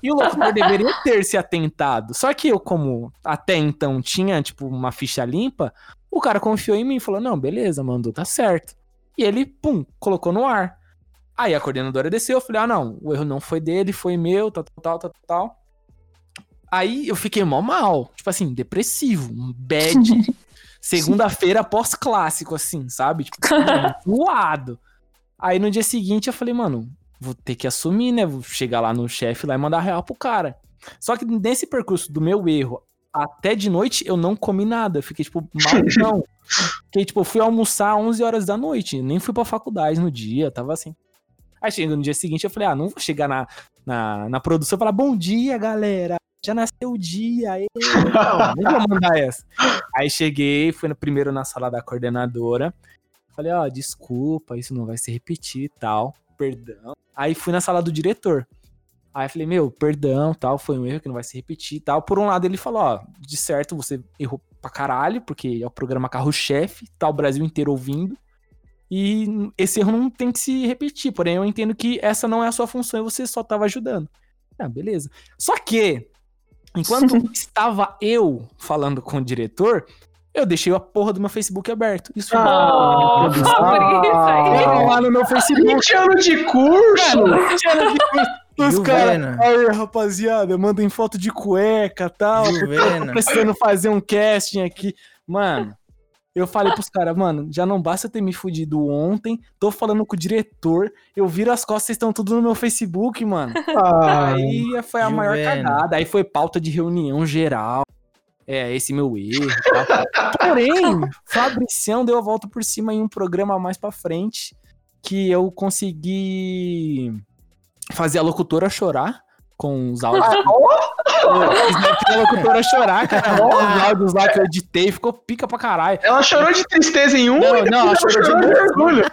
E o locutor deveria ter se atentado. Só que eu, como até então tinha, tipo, uma ficha limpa, o cara confiou em mim e falou: não, beleza, mandou, tá certo. E ele, pum, colocou no ar. Aí a coordenadora desceu, eu falei: ah, não, o erro não foi dele, foi meu, tal, tal, tal, tal, tal. Aí eu fiquei mó mal, tipo assim, depressivo, um bad. [LAUGHS] Segunda-feira pós-clássico, assim, sabe? Tipo, [LAUGHS] voado. Aí no dia seguinte eu falei, mano, vou ter que assumir, né? Vou chegar lá no chefe lá e mandar real pro cara. Só que nesse percurso do meu erro até de noite eu não comi nada. Fiquei, tipo, [LAUGHS] mal não. Fiquei, tipo, fui almoçar às 11 horas da noite. Nem fui pra faculdade no dia, tava assim. Aí chegando no dia seguinte eu falei, ah, não vou chegar na, na, na produção e falar, bom dia, galera. Já nasceu o dia. Não, não vou mandar essa. Aí cheguei, fui no- primeiro na sala da coordenadora. Falei, ó, desculpa, isso não vai se repetir e tal. Perdão. Aí fui na sala do diretor. Aí falei, meu, perdão, tal, foi um erro que não vai se repetir e tal. Por um lado, ele falou, ó, de certo você errou pra caralho, porque é o programa carro-chefe, tá o Brasil inteiro ouvindo. E esse erro não tem que se repetir. Porém, eu entendo que essa não é a sua função e você só tava ajudando. Ah, beleza. Só que, enquanto [LAUGHS] estava eu falando com o diretor, eu deixei a porra do meu Facebook aberto. Isso foi Oh, produção. Fabrício, aí. Foram lá no meu Facebook. 20 anos de curso! Os Juvena. caras, aí rapaziada, mandem foto de cueca e tal, tô precisando fazer um casting aqui. Mano, eu falei pros caras, mano, já não basta ter me fudido ontem, tô falando com o diretor, eu viro as costas, vocês estão tudo no meu Facebook, mano. Aí foi a maior Juvena. cagada, aí foi pauta de reunião geral. É, esse meu erro. tal. Porém, Fabricião deu a volta por cima em um programa mais pra frente que eu consegui fazer a locutora chorar com os áudios. Eu fiz a locutora chorar, cara. Os áudios lá que eu editei ficou pica pra caralho. Ela chorou de tristeza em um Não, não, ela ela chorou chorou de de orgulho.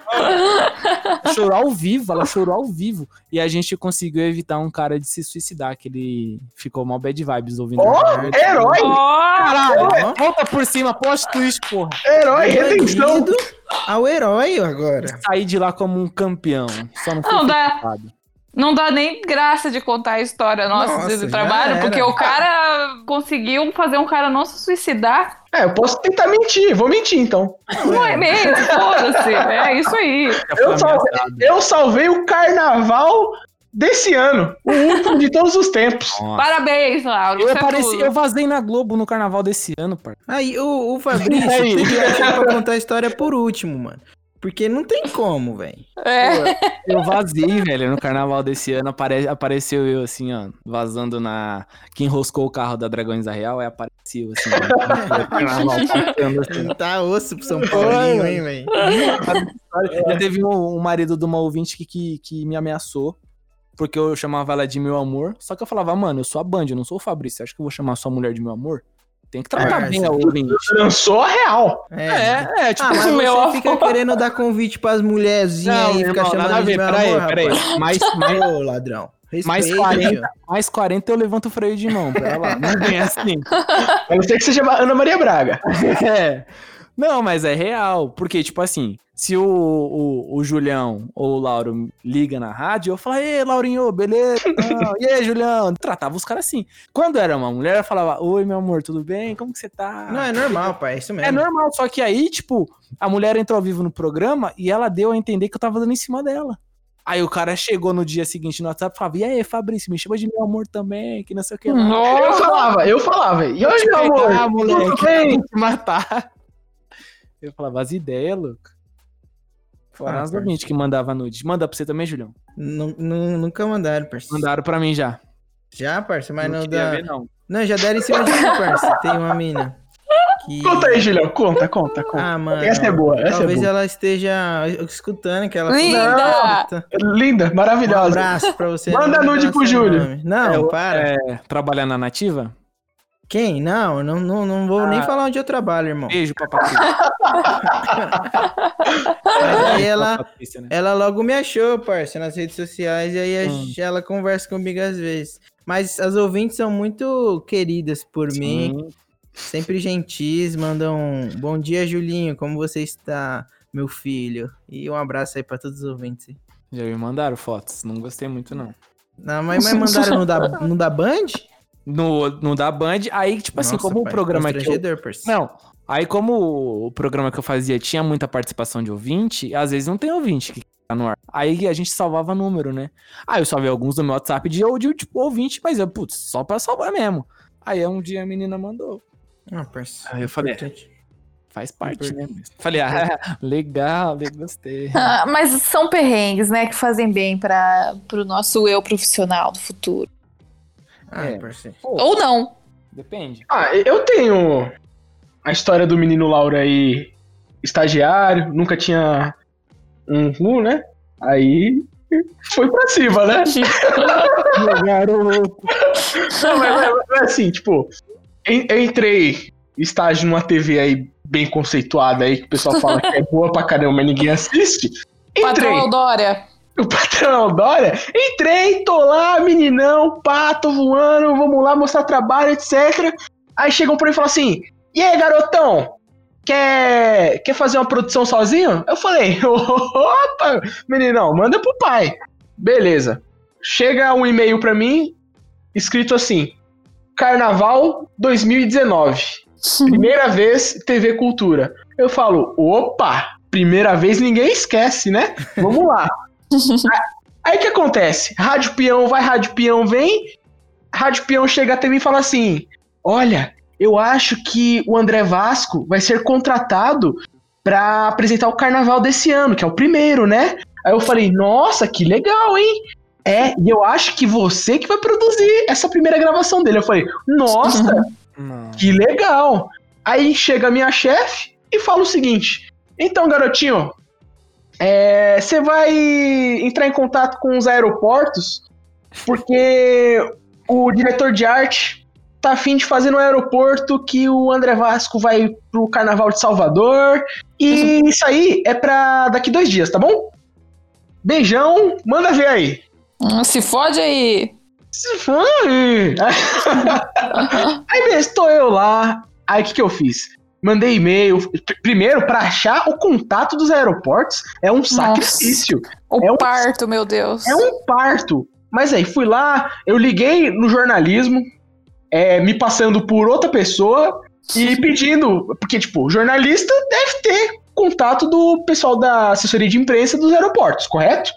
Chorou ao vivo, ela chorou ao vivo. E a gente conseguiu evitar um cara de se suicidar, que ele ficou mal bad vibes ouvindo. Ó, gente. herói! Ó, Caralho, volta por cima, post twist, porra. Herói, redenção! Ao herói agora. Saí de lá como um campeão. Só não foi Não, dá. Não dá nem graça de contar a história nossa, Nossa, já trabalho, porque o cara conseguiu fazer um cara não se suicidar. É, eu posso tentar mentir, vou mentir então. Não é mesmo? Foda-se. É isso aí. Eu salvei, eu salvei o carnaval desse ano, o último de todos os tempos. Nossa. Parabéns, Lauro. Eu, é apareci, eu vazei na Globo no carnaval desse ano, par. Aí, o, o Fabrício Aí. tem que deixar pra contar a história por último, mano. Porque não tem como, velho. [LAUGHS] É. Eu vazei, [LAUGHS] velho, no carnaval desse ano. Apare- apareceu eu, assim, ó, vazando na. Que enroscou o carro da Dragões da Real, aí apareceu, assim, no [LAUGHS] carnaval, passando, assim. Tá osso pro São Paulinho, hein, velho. Já teve um, um marido de uma ouvinte que, que, que me ameaçou. porque eu chamava ela de meu amor. Só que eu falava, mano, eu sou a Band, eu não sou o Fabrício. Você acha que eu vou chamar sua mulher de meu amor? Tem que tratar É, bem a ouvinte. Lançou a real. É. É, é, tipo, Ah, mas meu [LAUGHS] você amor. fica querendo dar convite pras mulherzinhas Não, aí e irmão, ficar chamando nada a ver, peraí, peraí. Mais, [LAUGHS] mais, Ô, ladrão. mais, Respeita, 40, tio. mais 40 eu levanto o freio de mão pra ela. Não vem assim. A não ser que seja Ana Maria Braga. [LAUGHS] É. Não, mas é real. Porque, tipo assim, se o, o, o Julião ou o Lauro liga na rádio, eu falo, ei, Laurinho, beleza? [LAUGHS] E aí, Julião? Tratava os caras assim. Quando era uma mulher, eu falava, oi, meu amor, tudo bem? Como que você tá? Não, é normal, pai. É isso mesmo. É normal, só que aí, tipo, a mulher entrou ao vivo no programa e ela deu a entender que eu tava dando em cima dela. Aí o cara chegou no dia seguinte no WhatsApp e falava, e aí, Fabrício, me chama de meu amor também, que não sei o que lá. Eu Nossa. falava, eu falava. E hoje, meu amor? pegar, Tudo moleque. bem? te matar. Eu falava, as ideias, louco. Fora Ah, ouvintes que mandava nude. Manda pra você também, Julião. Nu- nu- nunca mandaram, parça. Mandaram pra mim já. Já, parça, mas não, queria dá. ver, não. Não, já deram em cima de mim, parça. Tem uma mina. Que... Conta aí, Julião. Conta, conta, conta. Ah, mano. Essa é boa, essa é Talvez boa. ela esteja escutando que ela. Linda! Linda, Um maravilhosa. abraço pra você. Manda não nude pro Júlio. nome. Não, É, para. É, trabalhar na nativa? Quem? Não, não, não, não vou nem falar onde eu trabalho, irmão. Beijo pra Patrícia. Mas aí ela, Patrícia, né? ela logo me achou, parça, nas redes sociais, e aí Hum. ela conversa comigo às vezes. Mas as ouvintes são muito queridas por mim, Sim. sempre gentis, mandam um bom dia, Julinho, como você está, meu filho? E um abraço aí pra todos os ouvintes. Já me mandaram fotos. Não gostei muito, não. Não, mas, mas mandaram no da, no da Band? No, no da Band, aí, tipo assim, Nossa, como o pai, programa que eu. Não. Aí, como o programa que eu fazia tinha muita participação de ouvinte, às vezes não tem ouvinte que tá no ar. Aí a gente salvava número, né? Aí eu salvei alguns do meu WhatsApp de, de tipo, ouvinte, mas eu, putz, só pra salvar mesmo. Aí um dia a menina mandou. Ah, parça. Aí eu falei, Importante. faz parte, né? Falei, ah, [LAUGHS] legal, legal, gostei. [LAUGHS] Ah, mas são perrengues, né, que fazem bem para o nosso eu profissional do futuro. Ah, É. Pô, Ou não. depende. Ah, eu tenho a história do menino Laura aí, estagiário, nunca tinha um RU, né? Aí foi pra cima, né? Garoto. [LAUGHS] [LAUGHS] Não, mas, mas- mas assim, tipo, eu entrei estágio numa TV aí bem conceituada aí, que o pessoal fala que é boa pra caramba, mas ninguém assiste. Entrei. Patrão Dória. [LAUGHS] O patrão Dória, entrei, tô lá, meninão, pá, tô voando, vamos lá mostrar trabalho, etc. Aí chegam pra mim e falam assim: E aí, garotão? Quer, quer fazer uma produção sozinho? Eu falei: [LAUGHS] Opa, meninão, manda pro pai. Beleza. Chega um e-mail pra mim, escrito assim: Carnaval 2019. Primeira vez TV Cultura. Eu falo: Opa, primeira vez ninguém esquece, né? Vamos lá. [LAUGHS] Aí o que acontece? Rádio Peão vai, Rádio Peão vem. Rádio Peão chega até mim e fala assim: Olha, eu acho que o André Vasco vai ser contratado pra apresentar o carnaval desse ano, que é o primeiro, né? Aí eu falei: Nossa, que legal, hein? É, e eu acho que você que vai produzir essa primeira gravação dele. Eu falei: Nossa, que legal. Aí chega a minha chefe e fala o seguinte: Então, garotinho, é, você vai entrar em contato com os aeroportos porque o diretor de arte tá afim de fazer no aeroporto que o André Vasco vai pro Carnaval de Salvador. E isso aí é pra daqui dois dias, tá bom? Beijão, manda ver aí. Hum, Se fode aí. Se foi. [LAUGHS] Aí estou eu lá. Aí o que, que eu fiz? Mandei e-mail. Primeiro, pra achar o contato dos aeroportos é um sacrifício. O É um- parto, meu Deus. É um parto. Mas aí, fui lá, eu liguei no jornalismo, é, me passando por outra pessoa e pedindo. Porque, tipo, jornalista deve ter contato do pessoal da assessoria de imprensa dos aeroportos, correto?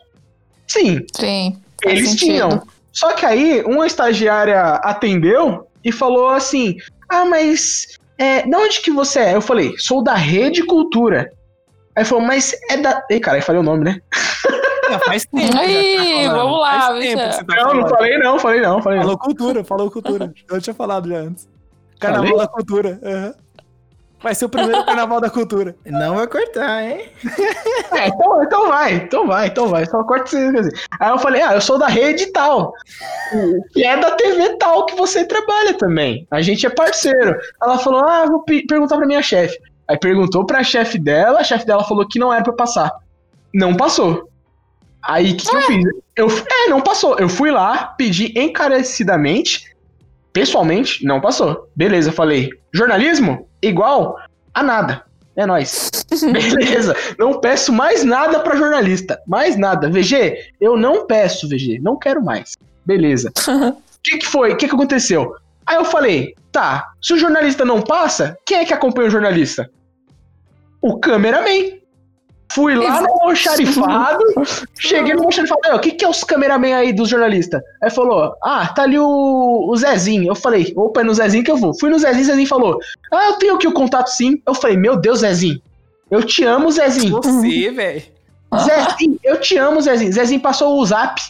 Sim. Sim. Eles sentido. tinham. Só que aí, uma estagiária atendeu e falou assim: Ah, mas é, de onde que você é? Eu falei, sou da Rede Cultura. Aí falou, mas é da. Ei, cara, aí falei o nome, né? Faz tempo. Ih, já tá vamos lá, você tá Não, não falei não, falei não, falei não. Falou cultura, falou cultura. Eu tinha falado já antes. Carnaval da cultura. aham. Vai ser o primeiro carnaval da cultura. Não vai cortar, hein? É, então, então vai, então vai, então vai. Só corta isso assim. Aí eu falei, ah, eu sou da rede tal. Que é da TV tal que você trabalha também. A gente é parceiro. Ela falou, ah, vou pe- perguntar pra minha chefe. Aí perguntou pra chefe dela, a chefe dela falou que não era pra passar. Não passou. Aí o que, que eu fiz? Eu, é, não passou. Eu fui lá, pedi encarecidamente, pessoalmente, não passou. Beleza, falei, jornalismo? Igual a nada. É nóis. [LAUGHS] Beleza. Não peço mais nada pra jornalista. Mais nada. VG, eu não peço, VG. Não quero mais. Beleza. O [LAUGHS] que, que foi? O que, que aconteceu? Aí eu falei, tá, se o jornalista não passa, quem é que acompanha o jornalista? O cameraman. Fui lá no almoxarifado, cheguei no almoxarifado, "Ei, o que, que é os cameraman aí dos jornalistas? Aí falou, ah, tá ali o, o Zezinho. Eu falei, opa, é no Zezinho que eu vou. Fui no Zezinho, Zezinho falou, ah, eu tenho aqui o contato sim. Eu falei, meu Deus, Zezinho, eu te amo, Zezinho. Você, velho. Zezinho, eu te amo, Zezinho. Zezinho passou o zap.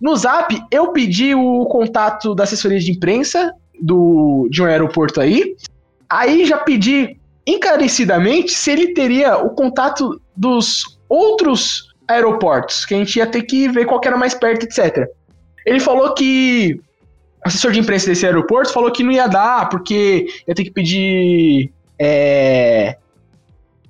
No zap, eu pedi o contato da assessoria de imprensa do, de um aeroporto aí. Aí já pedi encarecidamente se ele teria o contato dos outros aeroportos, que a gente ia ter que ver qual que era mais perto, etc. Ele falou que. Assessor de imprensa desse aeroporto falou que não ia dar, porque ia ter que pedir. é,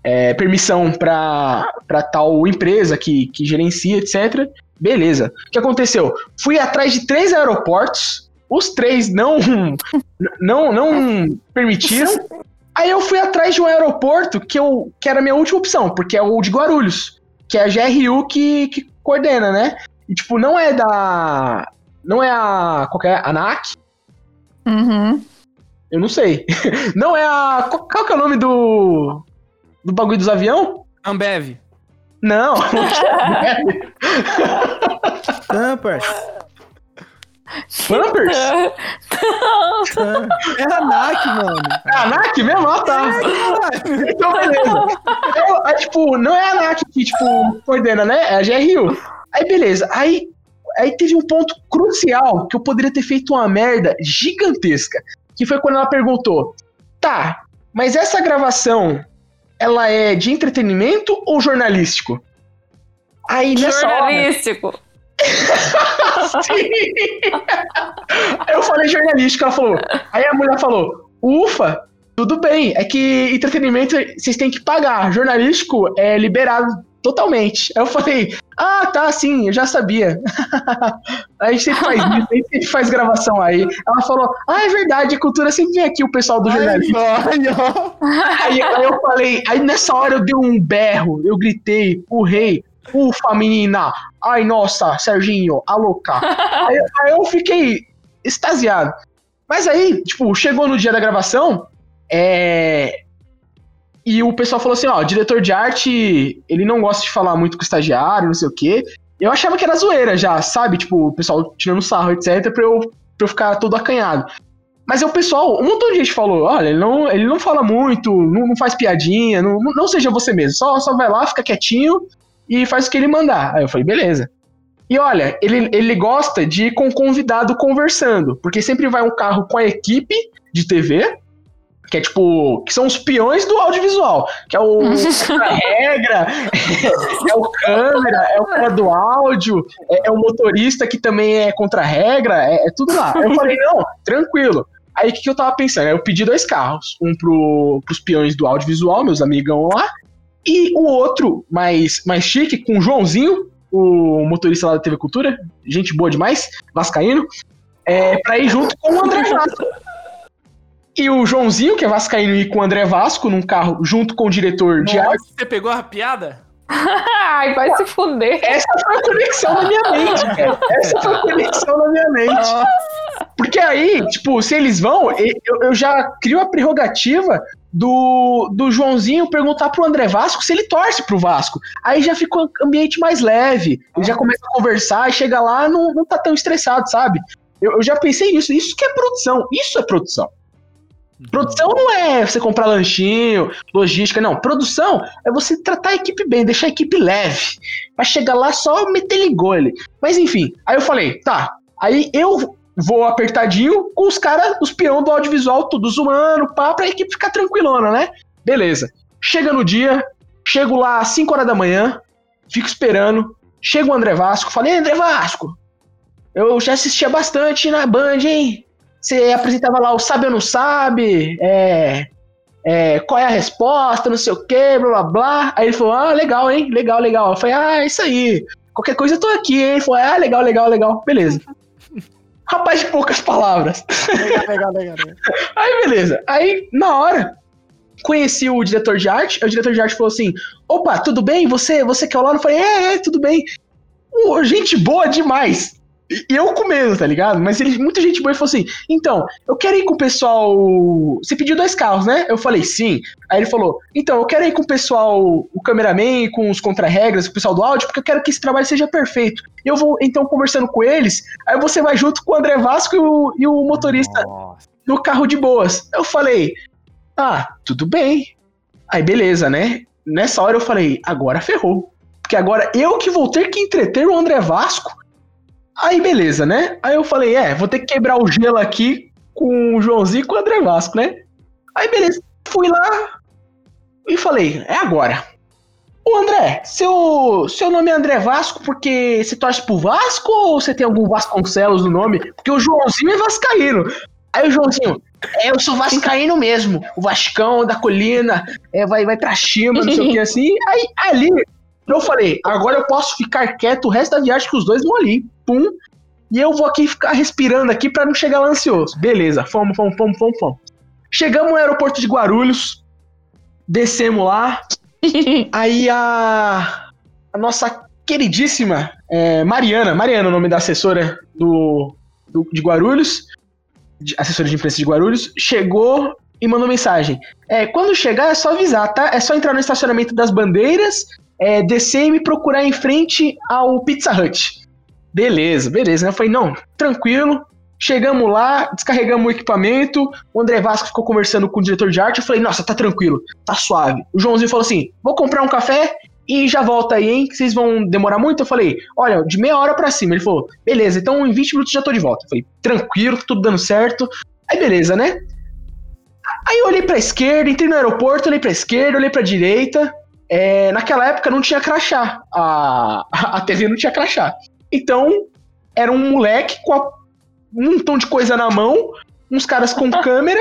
é, permissão para tal empresa que, que gerencia, etc. Beleza. O que aconteceu? Fui atrás de três aeroportos, os três não [LAUGHS] não não permitiram. [LAUGHS] Aí eu fui atrás de um aeroporto que, eu, que era a minha última opção, porque é o de Guarulhos, que é a GRU que, que coordena, né? E tipo, não é da. Não é a. Qual que é? ANAC? Uhum. Eu não sei. [LAUGHS] Não é a. Qual, qual que é o nome do. Do bagulho dos avião? Ambev. Não, não é. Tampers. Pampers? Tam- É a NAC, mano. É a ANAC mesmo? Ah, tá. Então, beleza. Eu, aí, tipo, não é a ANAC que, tipo, coordena, né? É a GRU. Aí, beleza. Aí, aí teve um ponto crucial que eu poderia ter feito uma merda gigantesca. Que foi quando ela perguntou: tá, mas essa gravação, ela é de entretenimento ou jornalístico? Aí, nessa hora... Jornalístico. Sim. Eu falei jornalístico, ela falou. Aí a mulher falou: Ufa, tudo bem. É que entretenimento vocês têm que pagar. Jornalístico é liberado totalmente. Aí eu falei: Ah, tá, sim, eu já sabia. [LAUGHS] a gente sempre faz isso, a gente sempre faz gravação aí. Ela falou: Ah, é verdade, a cultura sempre vem aqui, o pessoal do jornalismo. Aí, aí eu falei, aí nessa hora eu dei um berro, eu gritei, urrei, ufa menina, ai nossa, Serginho, a louca. [LAUGHS] aí, aí eu fiquei extasiado. Mas aí, tipo, chegou no dia da gravação, é. E o pessoal falou assim: ó, o diretor de arte, ele não gosta de falar muito com o estagiário, não sei o quê. Eu achava que era zoeira já, sabe? Tipo, o pessoal tirando sarro, etc, pra eu, pra eu ficar todo acanhado. Mas é o pessoal, um montão de gente falou, olha, ele não, ele não fala muito, não, não faz piadinha, não, não seja você mesmo, só, só vai lá, fica quietinho e faz o que ele mandar. Aí eu falei, beleza. E olha, ele, ele gosta de ir com o convidado conversando, porque sempre vai um carro com a equipe de TV, que é tipo, que são os peões do audiovisual, que é o [LAUGHS] a regra, é o câmera, é o cara do áudio, é, é o motorista que também é contra a regra, é, é tudo lá. Aí eu falei, não, tranquilo. Aí o que, que eu tava pensando? Eu pedi dois carros, um pro, pros peões do audiovisual, meus amigão lá, e o outro, mais, mais chique, com o Joãozinho, o motorista lá da TV Cultura, gente boa demais, vascaíno, é, pra ir junto com o André Vasco. E o Joãozinho, que é vascaíno, ir com o André Vasco num carro junto com o diretor de arte. Você pegou a piada? [LAUGHS] Ai, vai se fuder. Essa foi a conexão na minha mente, cara. Essa foi a conexão na minha mente. Porque aí, tipo, se eles vão, eu, eu já crio a prerrogativa do, do Joãozinho perguntar pro André Vasco se ele torce pro Vasco. Aí já fica um ambiente mais leve. Ele já começa a conversar e chega lá não, não tá tão estressado, sabe? Eu, eu já pensei nisso. Isso que é produção. Isso é produção. Produção não é você comprar lanchinho, logística, não. Produção é você tratar a equipe bem, deixar a equipe leve. Vai chegar lá só meter gole. Mas enfim, aí eu falei, tá. Aí eu vou apertadinho com os caras, os peão do audiovisual, tudo zoando, pá, pra equipe ficar tranquilona, né? Beleza. Chega no dia, chego lá às 5 horas da manhã, fico esperando. Chega o André Vasco, falei, André Vasco, eu já assistia bastante na Band, hein? Você apresentava lá o Sabe ou Não Sabe, é, é, qual é a resposta, não sei o que, blá blá blá. Aí ele falou, ah, legal, hein? Legal, legal. Eu falei, ah, é isso aí. Qualquer coisa eu tô aqui, hein? Ele falou, ah, legal, legal, legal. Beleza. Rapaz de poucas palavras. Legal, legal, legal. [LAUGHS] Aí, beleza. Aí, na hora, conheci o diretor de arte. aí O diretor de arte falou assim: opa, tudo bem? Você, você quer o lá? Eu falei, é, é, tudo bem. Pô, gente boa demais. E eu com medo, tá ligado? Mas ele, muita gente boa e falou assim: então, eu quero ir com o pessoal. Você pediu dois carros, né? Eu falei, sim. Aí ele falou: então, eu quero ir com o pessoal, o cameraman, com os contra-regras, com o pessoal do áudio, porque eu quero que esse trabalho seja perfeito. Eu vou, então, conversando com eles, aí você vai junto com o André Vasco e o, e o motorista Nossa. no carro de boas. Eu falei, ah, tudo bem. Aí beleza, né? Nessa hora eu falei, agora ferrou. Porque agora eu que vou ter que entreter o André Vasco. Aí beleza, né? Aí eu falei, é, vou ter que quebrar o gelo aqui com o Joãozinho e com o André Vasco, né? Aí beleza, fui lá e falei, é agora. Ô André, seu, seu nome é André Vasco porque você torce pro Vasco ou você tem algum Vasconcelos no nome? Porque o Joãozinho é vascaíno. Aí o Joãozinho, é, eu sou vascaíno mesmo. O Vascão da colina, é, vai, vai pra cima, não sei o que assim. Aí ali eu falei, agora eu posso ficar quieto o resto da viagem que os dois vão ali. Pum. E eu vou aqui ficar respirando aqui pra não chegar lá ansioso. Beleza, fomos, fomos, fomos, fomos, fomos. Chegamos no aeroporto de Guarulhos, descemos lá. [LAUGHS] Aí a, a nossa queridíssima é, Mariana, Mariana, é o nome da assessora do, do- de Guarulhos, de- assessora de imprensa de Guarulhos, chegou e mandou mensagem. É, quando chegar é só avisar, tá? É só entrar no estacionamento das bandeiras, é, descer e me procurar em frente ao Pizza Hut. Beleza, beleza. né? Eu falei, não, tranquilo. Chegamos lá, descarregamos o equipamento. O André Vasco ficou conversando com o diretor de arte. Eu falei, nossa, tá tranquilo, tá suave. O Joãozinho falou assim: vou comprar um café e já volta aí, hein? Que vocês vão demorar muito. Eu falei, olha, de meia hora pra cima. Ele falou, beleza, então em 20 minutos já tô de volta. Eu falei, tranquilo, tá tudo dando certo. Aí beleza, né? Aí eu olhei pra esquerda, entrei no aeroporto, olhei pra esquerda, olhei pra direita. É, naquela época não tinha crachá. A, a TV não tinha crachá. Então, era um moleque com a- um montão de coisa na mão, uns caras com [LAUGHS] câmera,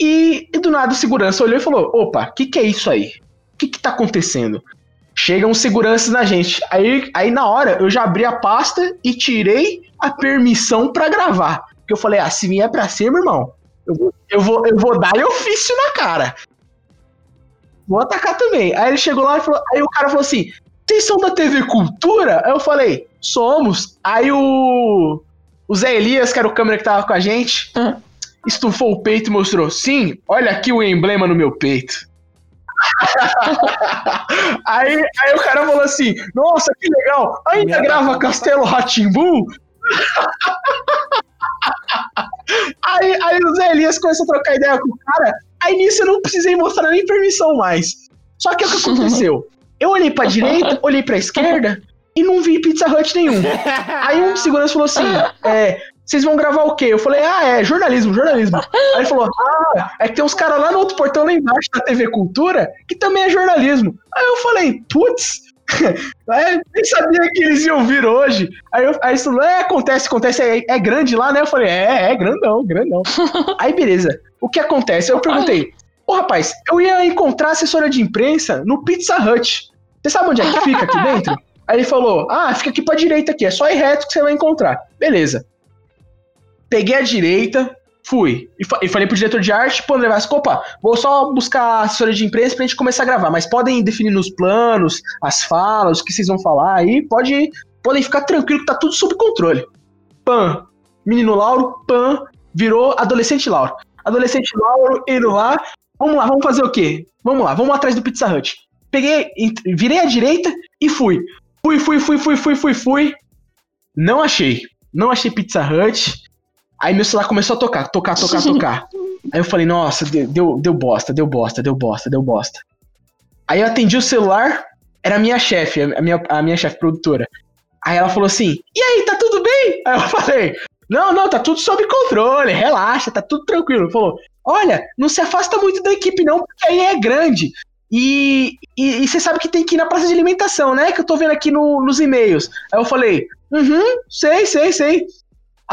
e, e do nada o segurança olhou e falou: opa, o que, que é isso aí? O que, que tá acontecendo? Chegam seguranças na gente. Aí, aí na hora eu já abri a pasta e tirei a permissão pra gravar. Porque eu falei, ah, se vier pra cima, irmão, eu vou, eu vou, eu vou dar ofício na cara. Vou atacar também. Aí ele chegou lá e falou. Aí o cara falou assim: vocês são da TV Cultura? Aí eu falei, somos. Aí o. O Zé Elias, que era o câmera que tava com a gente, Hum. estufou o peito e mostrou: sim, olha aqui o emblema no meu peito. [LAUGHS] aí, aí o cara falou assim: Nossa, que legal! Ainda grava Castelo Ratimbu? [LAUGHS] aí, aí o Zé Elias começou a trocar ideia com o cara. Aí nisso eu não precisei mostrar nem permissão mais. Só que o que aconteceu? Eu olhei pra direita, [LAUGHS] olhei pra esquerda e não vi Pizza Hut nenhum. Aí um segurança falou assim: é, vocês vão gravar o quê? Eu falei, ah, é, jornalismo, jornalismo. Aí ele falou, ah, é que tem uns caras lá no outro portão lá embaixo da TV Cultura que também é jornalismo. Aí eu falei, putz, [LAUGHS] é, nem sabia que eles iam vir hoje. Aí, eu, aí isso é, acontece, acontece, é, é grande lá, né? Eu falei, é, é grandão, grandão. [LAUGHS] aí beleza, o que acontece? Eu perguntei, ô rapaz, eu ia encontrar assessora de imprensa no Pizza Hut. Você sabe onde é que fica aqui dentro? [LAUGHS] Aí ele falou, ah, fica aqui pra direita aqui, é só ir reto que você vai encontrar. Beleza. Peguei a direita, fui. E, fa- e falei pro diretor de arte, pô, André Vasco, opa, vou só buscar assessoria de imprensa pra gente começar a gravar, mas podem definir nos planos, as falas, o que vocês vão falar aí, pode, podem ficar tranquilo que tá tudo sob controle. Pam, menino Lauro, pam, virou adolescente Lauro. Adolescente Lauro indo lá, vamos lá, vamos fazer o quê? Vamos lá, vamos atrás do Pizza Hut. Peguei, virei à direita e fui. Fui, fui, fui, fui, fui, fui, fui. Não achei. Não achei Pizza Hut. Aí meu celular começou a tocar, tocar, tocar, tocar. [LAUGHS] Aí eu falei, nossa, deu, deu, bosta, deu bosta, deu bosta, deu bosta. Aí eu atendi o celular, era a minha chefe, a minha, a minha chefe produtora. Aí ela falou assim, e aí, tá tudo bem? Aí eu falei, não, não, tá tudo sob controle, relaxa, tá tudo tranquilo. Falou, olha, não se afasta muito da equipe não, porque aí é grande. E, e, e você sabe que tem que ir na praça de alimentação, né? Que eu tô vendo aqui no- nos e-mails. Aí eu falei, uhum, sei, sei, sei.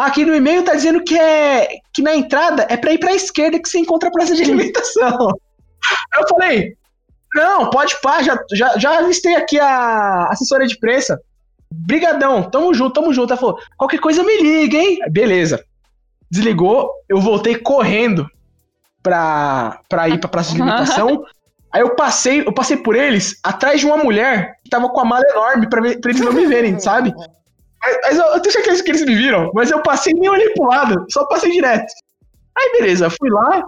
Aqui no e-mail tá dizendo que é que na entrada é pra ir pra esquerda que você encontra a praça de alimentação. Aí [LAUGHS] eu falei, não, pode pá, já, já, já avistei aqui a assessora de prensa. Brigadão, tamo junto, tamo junto. Ela falou, qualquer coisa me liga, hein? Beleza. Desligou, eu voltei correndo pra, pra ir pra praça de alimentação. [LAUGHS] Aí eu passei, eu passei por eles atrás de uma mulher que tava com a mala enorme pra, ver- pra eles não me verem, sabe? [LAUGHS] Mas, mas eu, eu tenho certeza que eles me viram, mas eu passei nem olhei pro lado, só passei direto. Aí beleza, fui lá,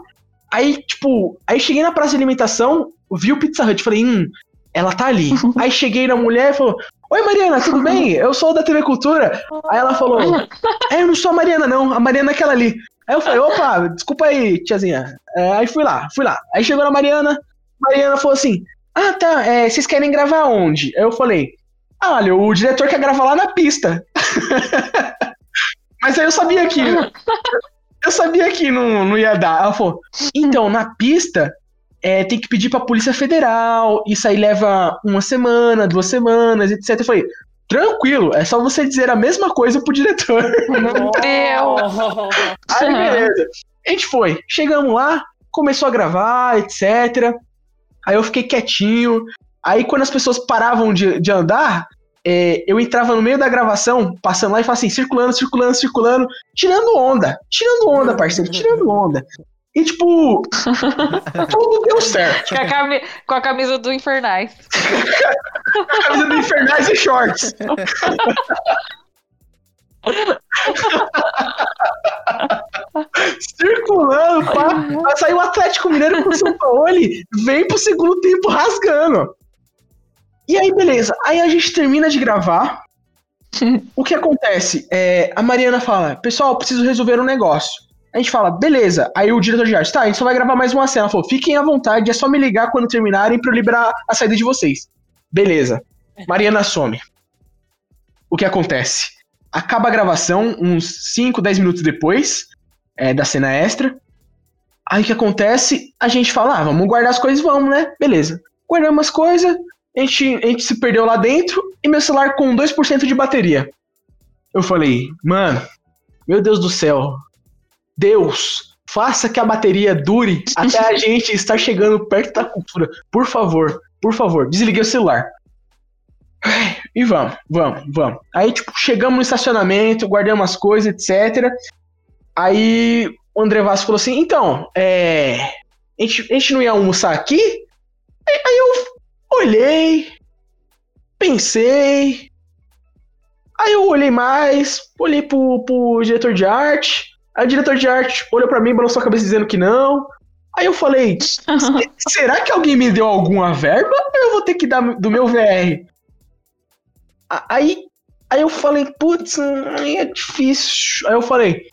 aí tipo, aí cheguei na praça de alimentação, vi o Pizza Hut, falei, hum, ela tá ali. [LAUGHS] aí cheguei na mulher e falou, oi Mariana, tudo [LAUGHS] bem? Eu sou da TV Cultura. Aí ela falou, [LAUGHS] é, eu não sou a Mariana não, a Mariana é aquela ali. Aí eu falei, opa, desculpa aí, tiazinha. É, aí fui lá, fui lá. Aí chegou na Mariana, Mariana falou assim, ah tá, é, vocês querem gravar onde? Aí eu falei, ah, olha, o diretor quer gravar lá na pista. [LAUGHS] Mas aí eu sabia que. Eu sabia que não, não ia dar. Ela falou: então, na pista, é, tem que pedir pra Polícia Federal. Isso aí leva uma semana, duas semanas, etc. Eu falei: tranquilo, é só você dizer a mesma coisa pro diretor. Meu Deus. Aí, beleza. A gente foi. Chegamos lá, começou a gravar, etc. Aí eu fiquei quietinho. Aí quando as pessoas paravam de, de andar, é, eu entrava no meio da gravação, passando lá e falava assim, circulando, circulando, circulando, tirando onda. Tirando onda, parceiro, tirando onda. E tipo, [LAUGHS] tudo deu certo. Com a, cami- com a camisa do Infernais. Camisa do Infernais e shorts. Circulando, pá. Saiu o Atlético Mineiro com o São Paulo, vem pro segundo tempo rasgando. E aí, beleza. Aí a gente termina de gravar. [LAUGHS] O que acontece? É, a Mariana fala, pessoal, preciso resolver um negócio. A gente fala, beleza. Aí o diretor de arte, tá, a gente só vai gravar mais uma cena. Ela falou, fiquem à vontade, é só me ligar quando terminarem pra eu liberar a saída de vocês. Beleza. Mariana some. O que acontece? Acaba a gravação uns 5, 10 minutos depois é, da cena extra. Aí o que acontece? A gente fala, ah, vamos guardar as coisas, vamos, né? Beleza. Guardamos as coisas, a gente, a gente se perdeu lá dentro e meu celular com 2% de bateria. Eu falei, mano, meu Deus do céu. Deus, faça que a bateria dure até a [LAUGHS] gente estar chegando perto da cultura. Por favor, por favor, desliguei o celular. E vamos, vamos, vamos. Aí, tipo, chegamos no estacionamento, guardamos as coisas, etc. Aí o André Vasco falou assim: então, é. A gente, a gente não ia almoçar aqui? Aí, aí eu olhei, pensei. Aí eu olhei mais, olhei pro, pro diretor de arte. Aí o diretor de arte olhou pra mim, balançou a cabeça dizendo que não. Aí eu falei: "Se- [LAUGHS] será que alguém me deu alguma verba ou eu vou ter que dar do meu VR? Aí, aí eu falei: putz, é difícil. Aí eu falei: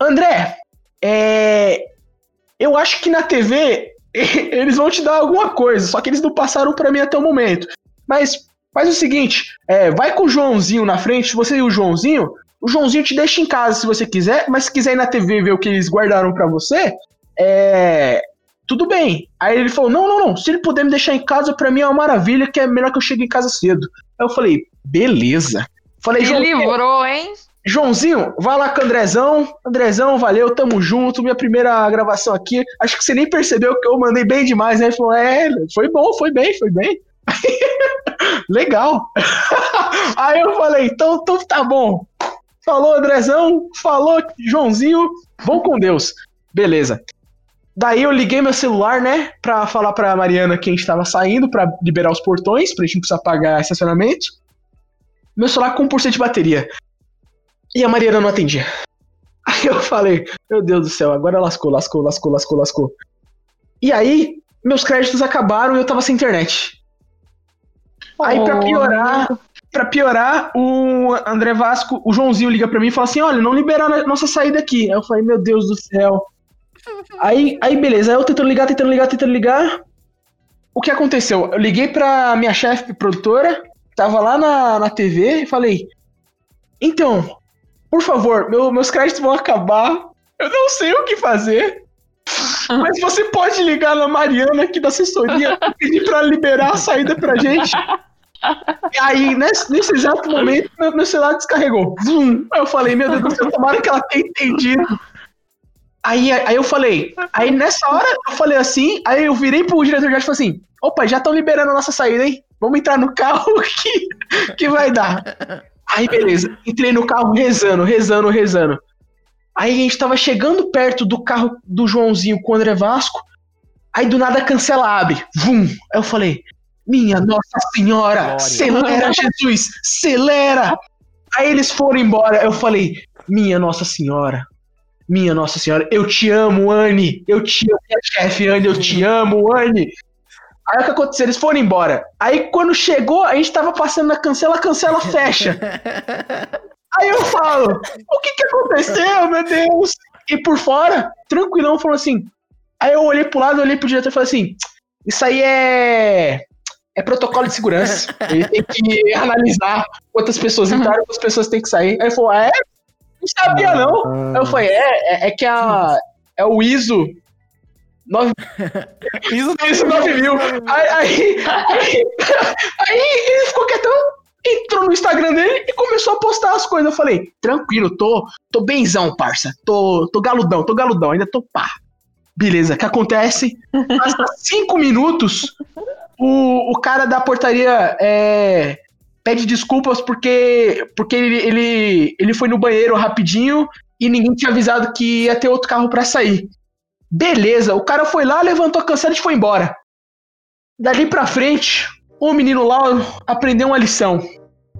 André, é, eu acho que na TV [LAUGHS] eles vão te dar alguma coisa, só que eles não passaram pra mim até o momento. Mas faz o seguinte: é, vai com o Joãozinho na frente, você e o Joãozinho. O Joãozinho te deixa em casa se você quiser, mas se quiser ir na TV ver o que eles guardaram pra você, é. Tudo bem. Aí ele falou: não, não, não. Se ele puder me deixar em casa, pra mim é uma maravilha, que é melhor que eu chegue em casa cedo. Aí eu falei: beleza. Falei, livrou, hein? Joãozinho, vai lá com o Andrezão. Andrezão, valeu, tamo junto. Minha primeira gravação aqui. Acho que você nem percebeu que eu mandei bem demais, né? Ele falou: é, foi bom, foi bem, foi bem. [LAUGHS] Legal. [LAUGHS] Aí eu falei: então, então tá bom. Falou, Andrezão. Falou, Joãozinho. Vão com Deus. Beleza. Daí eu liguei meu celular, né? Pra falar pra Mariana que a gente tava saindo, pra liberar os portões, pra gente não precisar pagar estacionamento. Meu celular com 1% de bateria. E a Mariana não atendia. [LAUGHS] Aí eu falei, meu Deus do céu, agora lascou, lascou, lascou, lascou, lascou. E aí, meus créditos acabaram e eu tava sem internet. Aí, pra Oh. piorar, pra piorar, o André Vasco, o Joãozinho liga pra mim e fala assim: olha, não liberaram a nossa saída aqui. Aí eu falei, meu Deus do céu. Aí, aí beleza, aí eu tentando ligar, tentando ligar, tentando ligar. O que aconteceu? Eu liguei pra minha chefe produtora, tava lá na, na TV, e falei: Então, por favor, meu- meus créditos vão acabar. Eu não sei o que fazer. [LAUGHS] Mas você pode ligar na Mariana aqui da assessoria e pedir pra liberar a saída pra gente. E aí, nesse, nesse exato momento, meu, meu celular descarregou. Zum. Aí eu falei, meu Deus do céu, tomara que ela tenha entendido. Aí, aí eu falei, aí nessa hora eu falei assim, aí eu virei pro diretor de arte e falei assim: opa, já estão liberando a nossa saída, hein? Vamos entrar no carro [LAUGHS] que, que vai dar. Aí beleza, entrei no carro rezando, rezando, rezando. Aí a gente tava chegando perto do carro do Joãozinho com o André Vasco. Aí do nada cancela abre. Vum! Aí eu falei: Minha Nossa Senhora, Glória. acelera, Jesus, acelera! Aí eles foram embora. Eu falei: Minha Nossa Senhora, minha Nossa Senhora, eu te amo, Anne. Eu te amo, minha chefe, Anne, eu te amo, Anne. Aí o que aconteceu? Eles foram embora. Aí quando chegou, a gente tava passando na cancela, cancela, fecha. [LAUGHS] Aí eu falo, o que que aconteceu, meu Deus? E por fora, tranquilão, falou assim. Aí eu olhei pro lado, olhei pro diretor e falei assim: Isso aí é. É protocolo de segurança. Ele tem que analisar quantas pessoas entraram, quantas pessoas têm que sair. Aí ele falou: Ah, é? Não sabia, não. Aí eu falei: É, é, é que a. É o ISO. 9 [LAUGHS] Isso isso 9 mil. Aí, aí, aí, aí ele ficou quietão, entrou no Instagram dele e começou a postar as coisas. Eu falei, tranquilo, tô, tô benzão, parça. Tô, tô galudão, tô galudão, ainda tô pá. Beleza, o que acontece? Passa [LAUGHS] cinco minutos, o, o cara da portaria é, pede desculpas porque, porque ele, ele, ele foi no banheiro rapidinho e ninguém tinha avisado que ia ter outro carro pra sair. Beleza, o cara foi lá, levantou a cancela e foi embora. Dali pra frente, o menino lá aprendeu uma lição.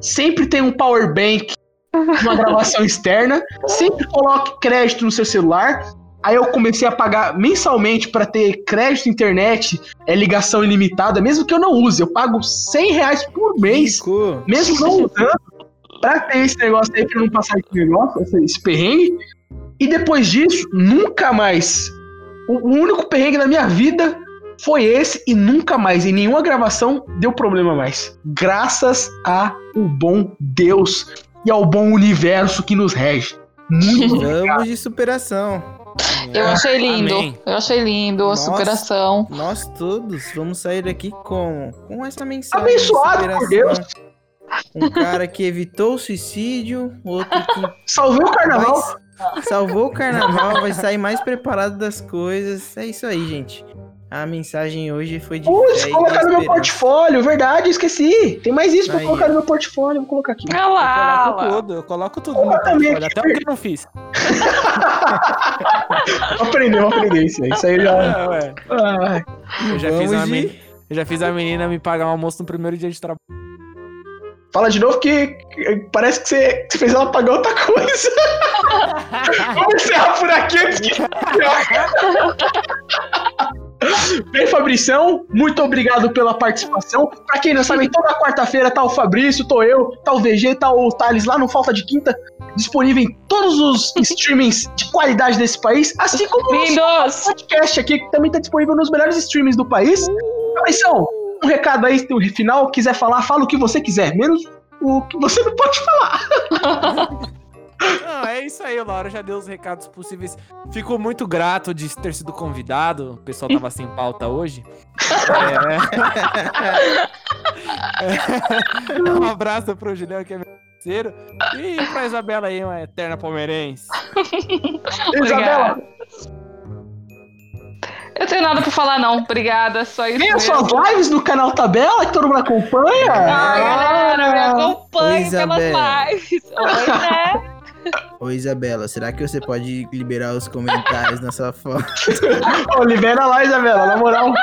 Sempre tem um power bank, uma [LAUGHS] gravação externa, sempre coloque crédito no seu celular. Aí eu comecei a pagar mensalmente pra ter crédito internet, é ligação ilimitada, mesmo que eu não use. Eu pago 100 reais por mês, mesmo não usando, pra ter esse negócio aí, pra não passar esse negócio, esse perrengue. E depois disso, nunca mais. O, único perrengue na minha vida foi esse e nunca mais, em nenhuma gravação, deu problema mais. Graças a o bom Deus e ao bom universo que nos rege. Muito Vamos de superação. Eu achei lindo. Amém. Eu achei lindo a Nossa. superação. Nós todos vamos sair daqui com, com essa mensagem. de Abençoado por superação. Um cara que evitou o suicídio, outro que Salvei o carnaval. Vai- salvou o carnaval, vai sair mais preparado das coisas. É isso aí, gente. A mensagem hoje foi de Putz, colocar no meu portfólio, verdade, esqueci. Tem mais isso pra Aí, colocar no meu portfólio, vou colocar aqui. Ah Eu lá, coloco lá. tudo, eu coloco tudo meu também até o que eu não fiz. Vou aprender isso aí. Isso aí já. É. Ah, Eu já, Vamos fiz a de- meni- eu já fiz a menina me pagar um almoço no primeiro dia de trabalho. Fala de novo que parece que você, que você fez ela pagar outra coisa. [LAUGHS] Vamos encerrar por aqui antes que. [LAUGHS] Bem, Fabrição, muito obrigado pela participação. Pra quem não sabe, toda quarta-feira tá o Fabrício, tô eu, tá o VG, tá o Thales lá no Falta de Quinta, disponível em todos os [LAUGHS] streamings de qualidade desse país, assim como o podcast aqui, que também tá disponível nos melhores streamings do país. Fabrição, um recado aí no final, quiser falar, fala o que você quiser, menos o que você não pode falar. Não, é isso aí, Laura já deu os recados possíveis. Fico muito grato de ter sido convidado. O pessoal tava sem pauta hoje. É... [LAUGHS] um abraço pro Julião, que é meu parceiro. E pra Isabela aí, uma eterna palmeirense. Isabela. Eu tenho nada pra falar, não. Obrigada, só isso vem as suas lives no canal Tabela, que todo mundo acompanha. Ah, galera, me acompanhe pelas lives. [LAUGHS] Oi, né? Ô Isabela, será que você pode liberar os comentários na sua foto? [LAUGHS] Ô, libera lá, Isabela, na moral.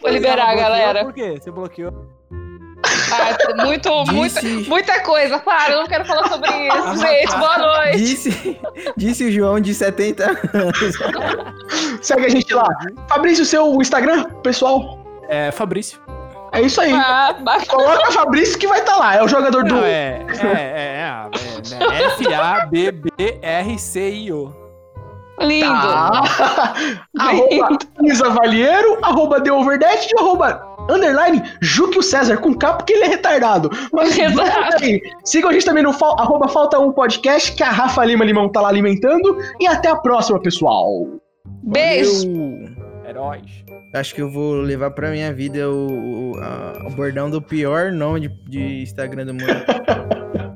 Vou liberar, galera. Por quê? Você bloqueou? Ah, muito, muita, Disse- muita coisa. Para, eu não quero falar sobre isso, [LAUGHS] gente. Boa noite. Disse, disse o João de 70 anos. Segue a gente lá. Fabrício, seu Instagram, pessoal. É, Fabrício. É isso aí. Ah. Coloca Fabrício que vai estar lá. É o jogador do. Não, é, é, é, é, é F-A-B-B-R-C-I-O. Lindo. Ah, [LAUGHS] arroba Isa Valieiro, arroba The e arroba underline Juque César com K porque ele é retardado. Mas [LAUGHS] aí. Sigam a gente também no fal- arroba Falta um Podcast, que a Rafa Lima Limão tá lá alimentando. E até a próxima, pessoal. Beijo! Valeu. Heróis. Acho que eu vou levar pra minha vida o, o, a- o bordão do pior nome de, de Instagram do mundo. [LAUGHS]